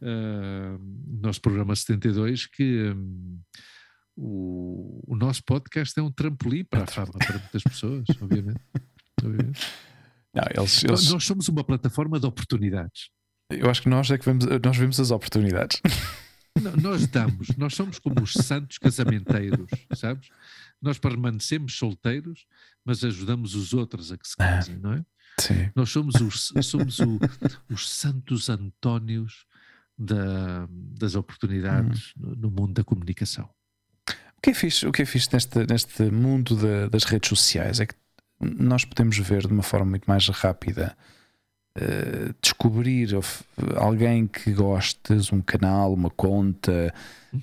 uh, nosso programa 72, que um, o, o nosso podcast é um trampolim para a fama para muitas pessoas, obviamente. *laughs* obviamente. Não, eles, eles- Nós somos uma plataforma de oportunidades. eu acho que nós é que vemos, nós vemos as oportunidades. *laughs* Nós damos, nós somos como os santos casamenteiros, sabes? Nós permanecemos solteiros, mas ajudamos os outros a que se casem, não é? Sim. Nós somos os, somos o- os santos Antónios da- das oportunidades no, no mundo da comunicação. O que é fixe, o que é fixe neste, neste mundo da- das redes sociais é que nós podemos ver de uma forma muito mais rápida eh, descobrir alguém que gostes, um canal, uma conta,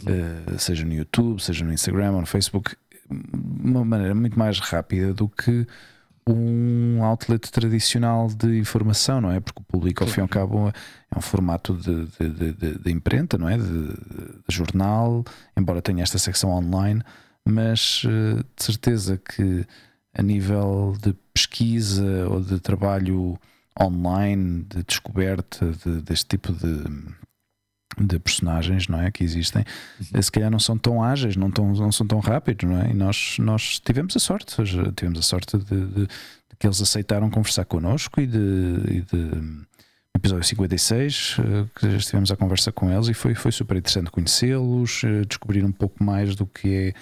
eh, seja no YouTube, seja no Instagram ou no Facebook, de uma maneira muito mais rápida do que um outlet tradicional de informação, não é? Porque o público, ao fim e ao cabo, é um formato de, de, de- de- imprenta, não é? De, jornal, embora tenha esta secção online, mas eh, de certeza que a nível de pesquisa ou de trabalho online, de descoberta de- deste tipo de, de personagens, não é? Que existem, eh, se calhar não são tão ágeis, não, tão, não são tão rápidos, não é? E nós, nós tivemos a sorte, tivemos a sorte de, de- de que eles aceitaram conversar connosco e de. E de episódio 56, eh, que já estivemos à conversa com eles e foi, foi super interessante conhecê-los, eh, descobrir um pouco mais do que é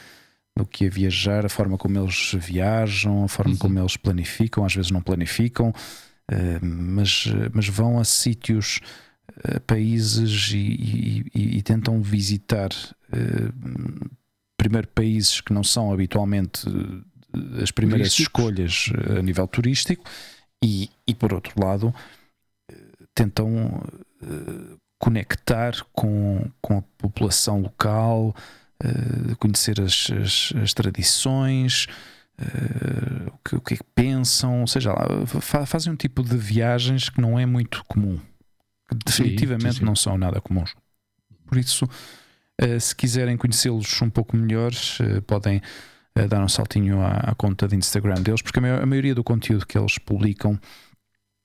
do que é viajar, a forma como eles viajam, a forma Uhum. como eles planificam, às vezes não planificam, mas, mas vão a sítios, a países e, e- e- tentam visitar eh, primeiro países que não são habitualmente eh, as primeiras escolhas eh, a nível turístico e, e por outro lado eh, tentam conectar com, com a população local, conhecer as, as, as tradições. Uh, o, que, o que é que pensam, ou seja, fazem um tipo de viagens que não é muito comum, que definitivamente sim, sim. não são nada comuns. Por isso, uh, se quiserem conhecê-los um pouco melhores, uh, podem dar um saltinho à, à, conta de Instagram deles, porque a, maior, a maioria do conteúdo que eles publicam.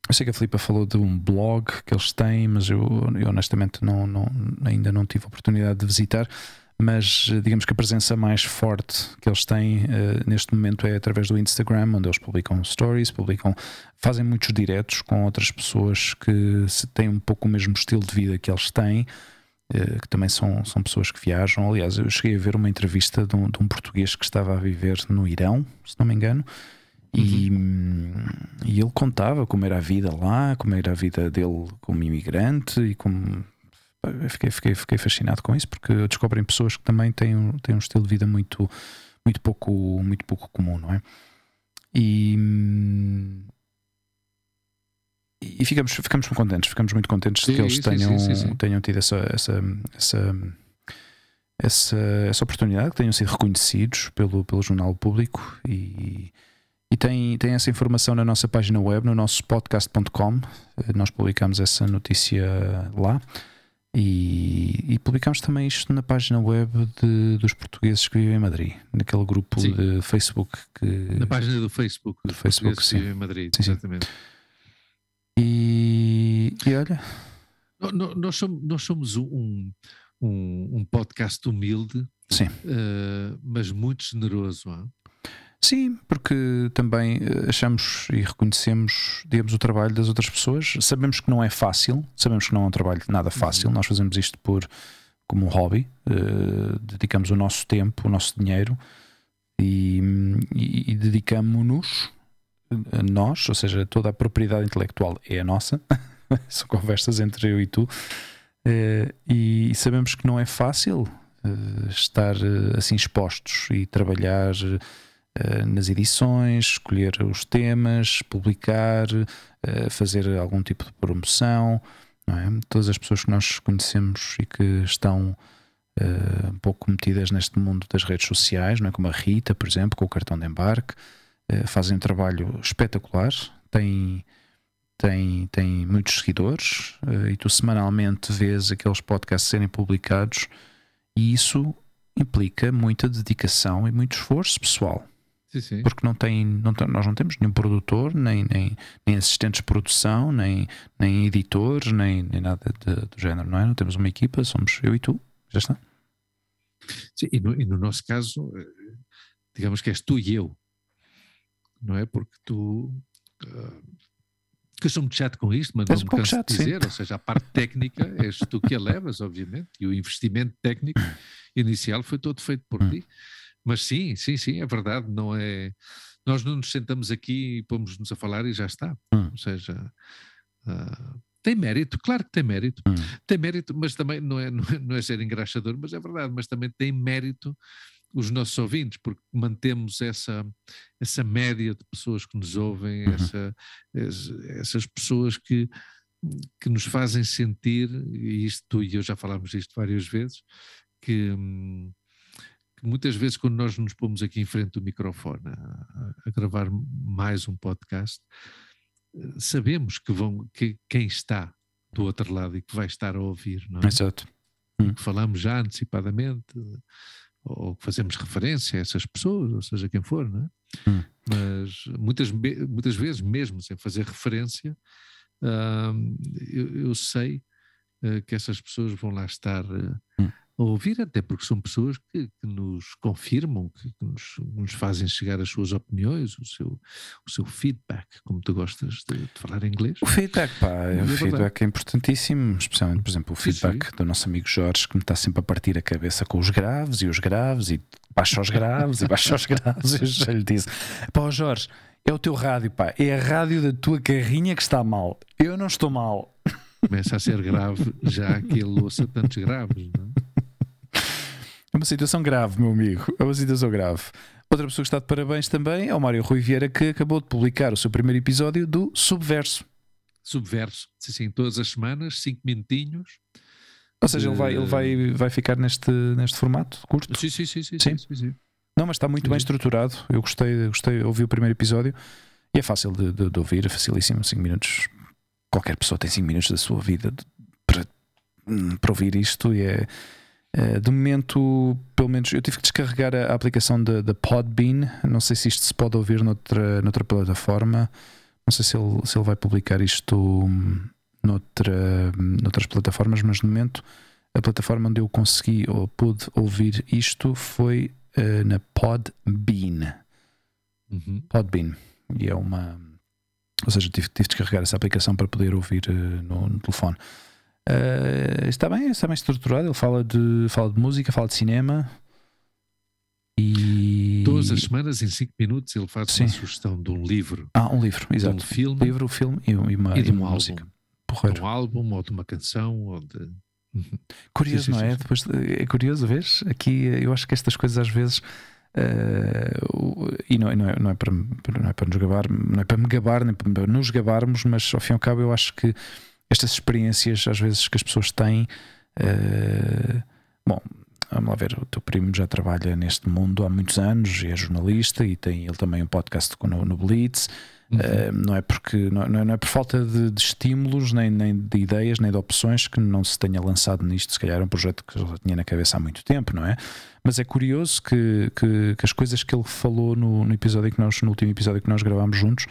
Eu sei que a Filipa falou de um blog que eles têm, mas eu, eu honestamente não, não, ainda não tive a oportunidade de visitar mas eh, digamos que a presença mais forte que eles têm uh, neste momento é através do Instagram, onde eles publicam stories, publicam, fazem muitos diretos com outras pessoas que têm um pouco o mesmo estilo de vida que eles têm, uh, que também são, são pessoas que viajam. Aliás, eu cheguei a ver uma entrevista de um, de um português que estava a viver no Irão, se não me engano. E, uhum. e ele contava como era a vida lá, como era a vida dele como imigrante e como fiquei, fiquei, fiquei fascinado com isso porque descobrem pessoas que também têm um, têm um estilo de vida muito, muito, pouco, muito pouco comum, não é? E, e ficamos, ficamos contentes, ficamos muito contentes sim, de que eles sim, tenham, sim, tenham tido essa, essa, essa, essa, essa oportunidade, que tenham sido reconhecidos pelo, pelo jornal público e, e tem, tem essa informação na nossa página web, no nosso podcast.com. Nós publicamos essa notícia lá. E, e publicámos também isto na página web de, dos portugueses que vivem em Madrid, naquele grupo sim. de Facebook que. Na página do Facebook, do Facebook sim. que vivem em Madrid, sim, exatamente. E, e olha. nós somos, nós somos um, um, um podcast humilde, uh, mas muito generoso. Hein? Sim, porque também eh, achamos e reconhecemos, digamos, o trabalho das outras pessoas. Sabemos que não é fácil, sabemos que não é um trabalho nada fácil. Uhum. Nós fazemos isto por como um hobby, uh, dedicamos o nosso tempo, o nosso dinheiro e, e, e dedicamos-nos a nós, ou seja, toda a propriedade intelectual é a nossa. *laughs* São conversas entre eu e tu. Uh, e sabemos que não é fácil uh, estar assim expostos e trabalhar eh, nas edições, escolher os temas, publicar, eh, fazer algum tipo de promoção. É? Todas as pessoas que nós conhecemos e que estão uh, um pouco metidas neste mundo das redes sociais, não é? como a Rita, por exemplo, com o cartão de embarque, uh, fazem um trabalho espetacular, têm, têm, têm muitos seguidores uh, e tu semanalmente vês aqueles podcasts serem publicados e isso implica muita dedicação e muito esforço pessoal. Sim, sim. Porque não tem, não tem, nós não temos nenhum produtor, nem, nem, nem assistentes de produção, nem, nem editores, nem, nem nada de, do género, não é? Não temos uma equipa, somos eu e tu, já está. Sim, e, no, e no nosso caso, eh, digamos que és tu e eu, não é? Porque tu. Uh, que eu sou muito chato com isto, mas és não me canso chato, de dizer, sim. ou seja, a parte *laughs* técnica és tu que a levas, obviamente, e o investimento técnico inicial foi todo feito por hum. ti. Mas sim, sim, sim, é verdade, não é. Nós não nos sentamos aqui e pomos-nos a falar e já está. Hum. Ou seja, uh, tem mérito, claro que tem mérito. Hum. Tem mérito, mas também não é, não é, não é ser engraxador, mas é verdade, mas também tem mérito os nossos ouvintes, porque mantemos essa, essa média de pessoas que nos ouvem, uhum. essa, essas pessoas que, que nos fazem sentir, e isto tu e eu já falámos disto várias vezes, que, hum, que muitas vezes quando nós nos pomos aqui em frente do microfone a, a gravar mais um podcast, eh, sabemos que vão que quem está do outro lado e que vai estar a ouvir, não é? Exato. Hum. Falamos já antecipadamente ou que fazemos referência a essas pessoas, ou seja, quem for, não é? Hum. Mas muitas, muitas vezes, mesmo sem fazer referência, hum, eu, eu, sei uh, que essas pessoas vão lá estar uh, hum a ouvir, até porque são pessoas que, que nos confirmam, que, que nos, nos, fazem chegar as suas opiniões, o seu, o seu feedback, como tu gostas de, de falar em inglês. O feedback, pá, é o feedback é importantíssimo, especialmente, por exemplo, o feedback sim, sim. do nosso amigo Jorge, que me está sempre a partir a cabeça com os graves e os graves, e baixa os graves e baixa os graves. *laughs* Eu já lhe disse, pá, Jorge, é o teu rádio, pá, é a rádio da tua carrinha que está mal. Eu não estou mal. Começa a ser grave já que ele ouça tantos graves, não é? É uma situação grave, meu amigo. É uma situação grave. Outra pessoa que está de parabéns também é o Mário Rui Vieira, que acabou de publicar o seu primeiro episódio do Subverso. Subverso, sim, sim, todas as semanas, cinco minutinhos. Ou seja, ele, vai, ele vai, vai ficar neste, neste formato curto? Sim, sim, sim. sim, Sim. sim, sim. Não, mas está muito Sim. bem estruturado. Eu gostei, gostei, ouvi o primeiro episódio e é fácil de, de- de ouvir, é facilíssimo. 5 minutos. Qualquer pessoa tem 5 minutos da sua vida de- para, hum, para ouvir isto e é. É, De momento, pelo menos, eu tive que descarregar a, a aplicação da Podbean. Não sei se isto se pode ouvir noutra, noutra plataforma. Não sei se ele, se ele vai publicar isto hum, noutra, noutras plataformas, mas no momento a plataforma onde eu consegui ou pude ouvir isto foi eh, na Podbean. Uhum. Podbean. E é uma. Ou seja, tive, tive de descarregar essa aplicação para poder ouvir eh, no, no telefone. Eh, está bem, está bem estruturado. Ele fala de, fala de música, fala de cinema. E. Todas as semanas, em cinco minutos, ele faz Sim. uma sugestão de um livro, Ah, um livro, de um exato. filme, Livro, filme e, uma, e de e um uma álbum. música. De um álbum, ou de uma canção, ou de. *laughs* Curioso, Sim, sim, não é? sim. Depois, é curioso, vês? Aqui eh, eu acho que estas coisas às vezes. eh, o- e não, não, é, não, é para, não é para nos gabar, não é para me gabar, nem para nos gabarmos, mas ao fim e ao cabo eu acho que estas experiências às vezes que as pessoas têm. eh, bom, vamos lá ver, o teu primo já trabalha neste mundo há muitos anos e é jornalista e tem ele também um podcast no, no Blitz. Uhum. Uh, não é porque não, não é- não é por falta de, de estímulos, nem, nem de ideias, nem de opções que não se tenha lançado nisto. Se calhar é um projeto que já tinha na cabeça há muito tempo, não é? Mas é curioso que, que, que as coisas que ele falou no, no episódio que nós, no último episódio que nós gravámos juntos,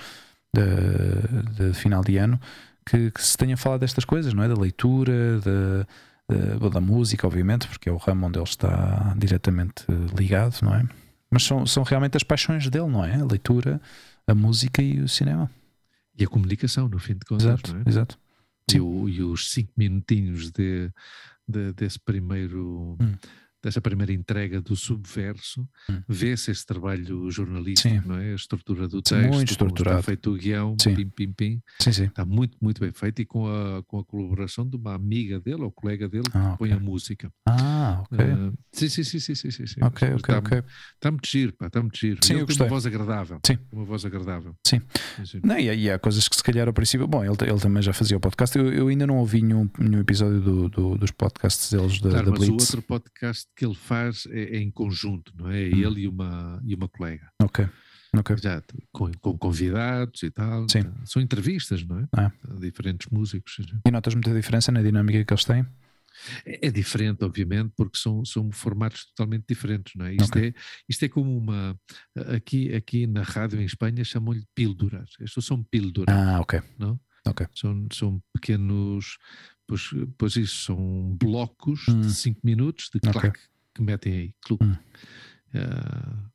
de, de final de ano, que, que se tenha falado destas coisas, não é? Da leitura, da, da, da música, obviamente, porque é o ramo onde ele está diretamente ligado, não é? Mas são, são realmente as paixões dele, não é? A leitura, a música e o cinema. E a comunicação, no fim de contas, Exato, não é? exato. E, o- e os cinco minutinhos de, de- desse primeiro, Hum. Dessa primeira entrega do Subverso, Hum. vê-se esse trabalho jornalístico, Sim. não é? A estrutura do texto, muito estruturado. está feito o guião, Sim. pim, pim, pim. Sim, sim. Está muito, muito bem feito e com a, com a colaboração de uma amiga dele ou colega dele que Ah, põe a música. Ah, ok. Ah, sim, sim, sim, sim, sim, sim, sim. ok, ok, está, ok. está muito giro, pá, está muito giro. Sim, ele eu gostei. uma voz agradável. Sim. Uma voz agradável. Sim. sim. Não, e, e há coisas que se calhar ao princípio. Bom, ele, ele também já fazia o podcast. Eu, eu ainda não ouvi nenhum, nenhum episódio do, do- dos podcasts deles da, Claro, da mas o Blitz. outro podcast que ele faz é, é em conjunto, não é? Hum. Ele e uma, e uma colega. Ok. Ok. Já, com, com convidados e tal. Sim. São entrevistas, não é? Ah. Diferentes músicos. E notas muita diferença na dinâmica que eles têm? É, é diferente, obviamente, porque são, são formatos totalmente diferentes, não é? Isto, Ok. é? isto é como uma. Aqui, aqui na rádio em Espanha chamam-lhe píldoras. Estes são píldoras, Ah, ok. não? Ok. São, são pequenos. Pois, pois isso, são blocos Hum. de 5 minutos de clac que metem aí. Hum. Ah,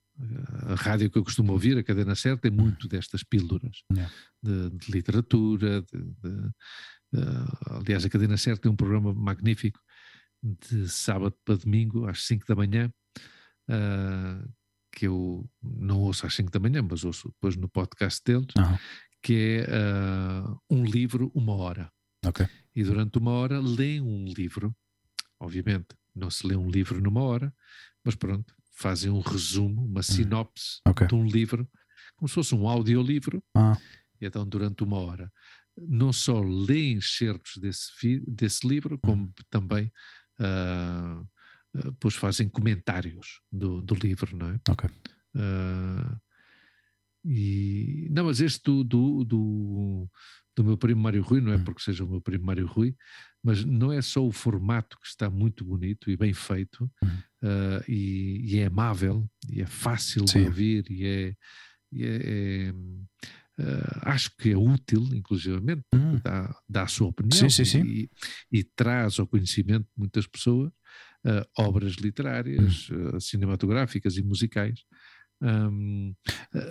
a rádio que eu costumo ouvir, a cadena certa, é muito destas pílulas Yeah. de, de literatura. De, de- ah, aliás, a cadena certa é um programa magnífico de sábado para domingo, às 5 da manhã, ah, que eu não ouço às 5 da manhã, mas ouço depois no podcast deles, Aham. Que é ah, um livro, uma hora. Ok. E durante uma hora leem um livro. Obviamente, não se lê um livro numa hora, mas pronto, fazem um resumo, uma sinopse Hum. Ok. de um livro, como se fosse um audiolivro, Ah, e então durante uma hora. Não só leem excertos desse, desse livro, como Hum. também ah, ah, pois fazem comentários do, do livro, não é? ok. Ah, e, não, mas este do, do, do, do meu primo Mário Rui, não é Hum. porque seja o meu primo Mário Rui, mas não é só o formato que está muito bonito e bem feito, ah, e, e é amável, e é fácil Sim. de ouvir, e é. e é- é, ah, acho que é útil, inclusivamente, Hum, dá, dá a sua opinião Sim, sim, sim. E, e traz ao conhecimento de muitas pessoas ah, obras literárias, Hum. ah, cinematográficas e musicais. Ahm,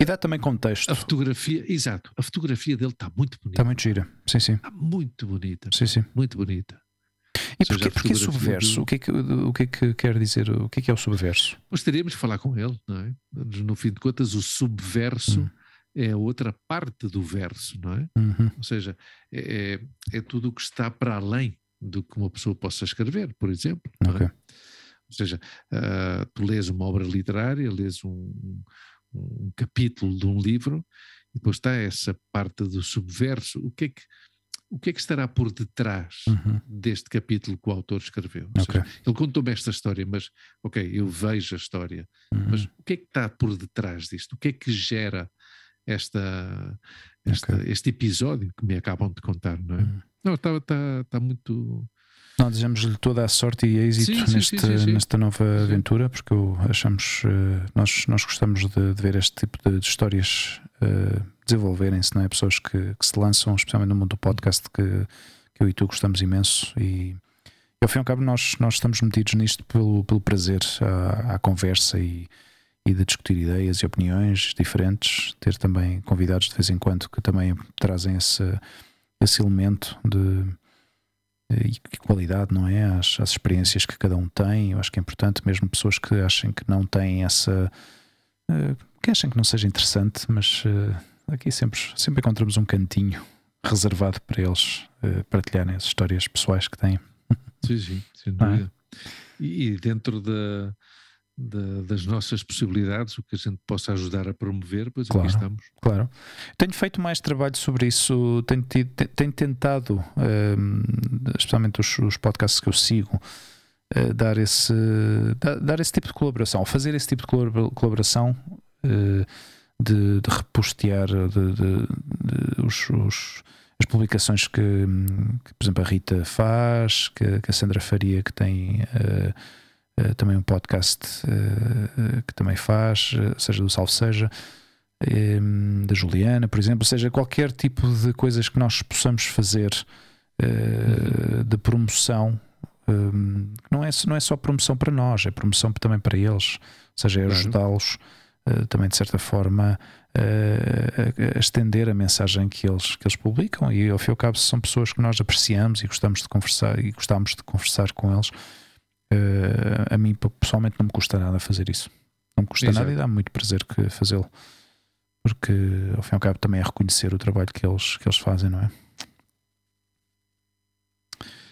E dá também contexto. a fotografia, exato, a fotografia dele está muito bonita. Está muito gira. Sim, sim. Está muito bonita, Sim, sim. muito bonita. E porquê, porquê subverso? do- O, que é que, o que é que quer dizer? O que é que é o subverso? Mas teríamos de falar com ele, não é? No fim de contas, o subverso Hum. é a outra parte do verso, não é? Uhum. Ou seja, é, é é tudo o que está para além do que uma pessoa possa escrever, por exemplo. não é? Ou seja, ah, tu lês uma obra literária, lês um, um capítulo de um livro, e depois está essa parte do subverso. O que é que. o que é que estará por detrás Uhum. deste capítulo que o autor escreveu? Ou Ok. seja, ele contou-me esta história, mas, ok, eu vejo a história, Uhum. mas o que é que está por detrás disto? O que é que gera esta, esta- Ok. este episódio que me acabam de contar, não é? Uhum. Não, está, está, está muito. Nós desejamos-lhe toda a sorte e êxito Sim, sim, neste, sim, nesta nova aventura, porque eu achamos, eh, nós, nós gostamos de, de ver este tipo de, de histórias eh, desenvolverem-se, não é? Pessoas que, que se lançam, especialmente no mundo do podcast, que, que eu e tu gostamos imenso e, e ao fim e ao cabo nós, nós estamos metidos nisto pelo, pelo prazer à, à conversa e, e de discutir ideias e opiniões diferentes, ter também convidados de vez em quando que também trazem esse, esse elemento de e que qualidade, não é? As, as experiências que cada um tem, eu acho que é importante, mesmo pessoas que achem que não têm essa. eh, que achem que não seja interessante, mas eh, aqui sempre, sempre encontramos um cantinho *laughs* reservado para eles eh, partilharem as histórias pessoais que têm. Sim, sim, sem é? dúvida. E, e dentro da, da- das nossas possibilidades, o que a gente possa ajudar a promover, pois Claro. aqui estamos. Claro. Tenho feito mais trabalho sobre isso, tenho, tido- te- tenho tentado, ehm, especialmente os, os podcasts que eu sigo, eh, dar, esse, da- dar esse tipo de colaboração, fazer esse tipo de colabora- colaboração eh, de, de repostear de, de- os- os- as publicações que, que, por exemplo, a Rita faz, que, que a Sandra Faria, que tem. eh, também um podcast eh, que também faz, eh, seja do Salve Seja, eh, da Juliana, por exemplo, ou seja, qualquer tipo de coisas que nós possamos fazer eh, de promoção, eh, não, é, não é só promoção para nós, é promoção também para eles, ou seja, é ajudá-los eh, também de certa forma eh, a, a estender a mensagem que eles, que eles publicam e ao fim e ao cabo são pessoas que nós apreciamos e gostamos de conversar e gostamos de conversar com eles. Eh, a mim pessoalmente não me custa nada fazer isso. Não me custa Exato. nada e dá-me muito prazer que fazê-lo. Porque ao fim e ao cabo também é reconhecer o trabalho que eles, que eles fazem, não é?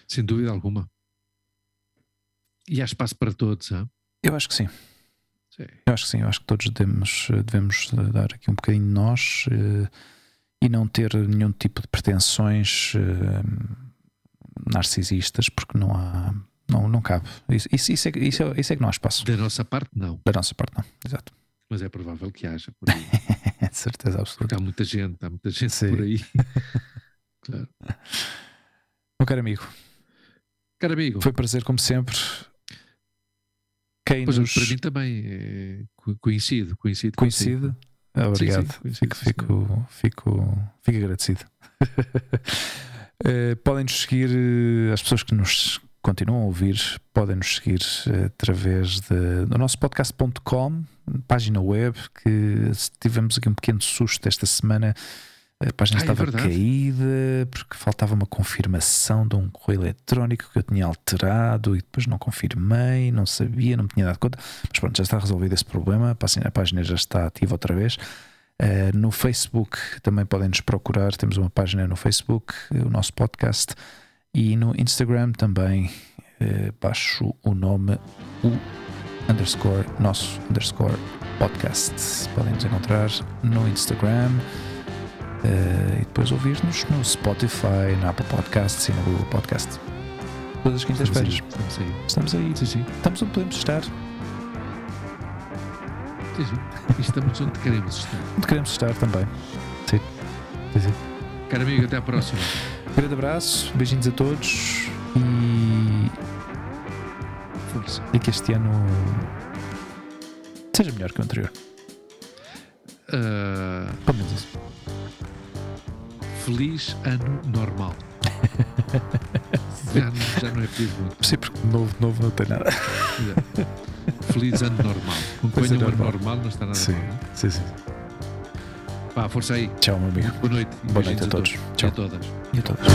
Sem dúvida alguma. E há espaço para todos, hã? Eu acho que sim. Sim. Eu acho que sim. Eu acho que todos devemos, devemos dar aqui um bocadinho de nós eh, e não ter nenhum tipo de pretensões eh, narcisistas, porque não há. Não, não cabe. Isso, isso, isso, é, que- isso, é, isso é que não há espaço. Da nossa parte, não. Da nossa parte, não. Exato. Mas é provável que haja por aí. *laughs* De certeza Porque absoluta. há muita gente, há muita gente Sim. por aí. *laughs* claro. Meu caro amigo, Caro amigo, foi um prazer como sempre. Quem pois, nos para mim também é co- coincido, coincido. consigo. coincide. Ah, Obrigado. Sim, sim, coincido, fico, sim, fico, fico, fico agradecido. *laughs* Eh, podem nos seguir, eh, as pessoas que nos continuam a ouvir, podem nos seguir eh, através de, do nosso podcast.com, página web, que tivemos aqui um pequeno susto esta semana. A página Ah, é estava verdade. caída porque faltava uma confirmação de um correio eletrónico que eu tinha alterado e depois não confirmei, não sabia, não me tinha dado conta. Mas pronto, já está resolvido esse problema. A página- A página já está ativa outra vez. Uh, no Facebook também podem nos procurar. Temos uma página no Facebook, o nosso podcast, e no Instagram também. Uh, baixo o nome o underscore nosso underscore podcast. Podem nos encontrar no Instagram uh, e depois ouvir-nos no Spotify, na Apple Podcasts e no Google Podcast. Todas as quintas-feiras. estamos aí. Estamos aí. Sim, sim. Estamos onde podemos estar. sim, sim. E estamos onde queremos estar. Onde queremos estar também. Sim. Sim, sim. Caro amigo, até à próxima. Grande abraço, beijinhos a todos e, e que este ano seja melhor que o anterior. Ah, Pelo menos isso. feliz ano normal. já, não- já não é pedido muito. Sim, porque novo, novo não tem nada. Feliz ano normal. Um ano normal. normal, não está nada Sim, é? sim, sim. Pá, força aí. Tchau, meu amigo. Boa noite. Boa noite a todos. E a Tchau. todas. E a todos.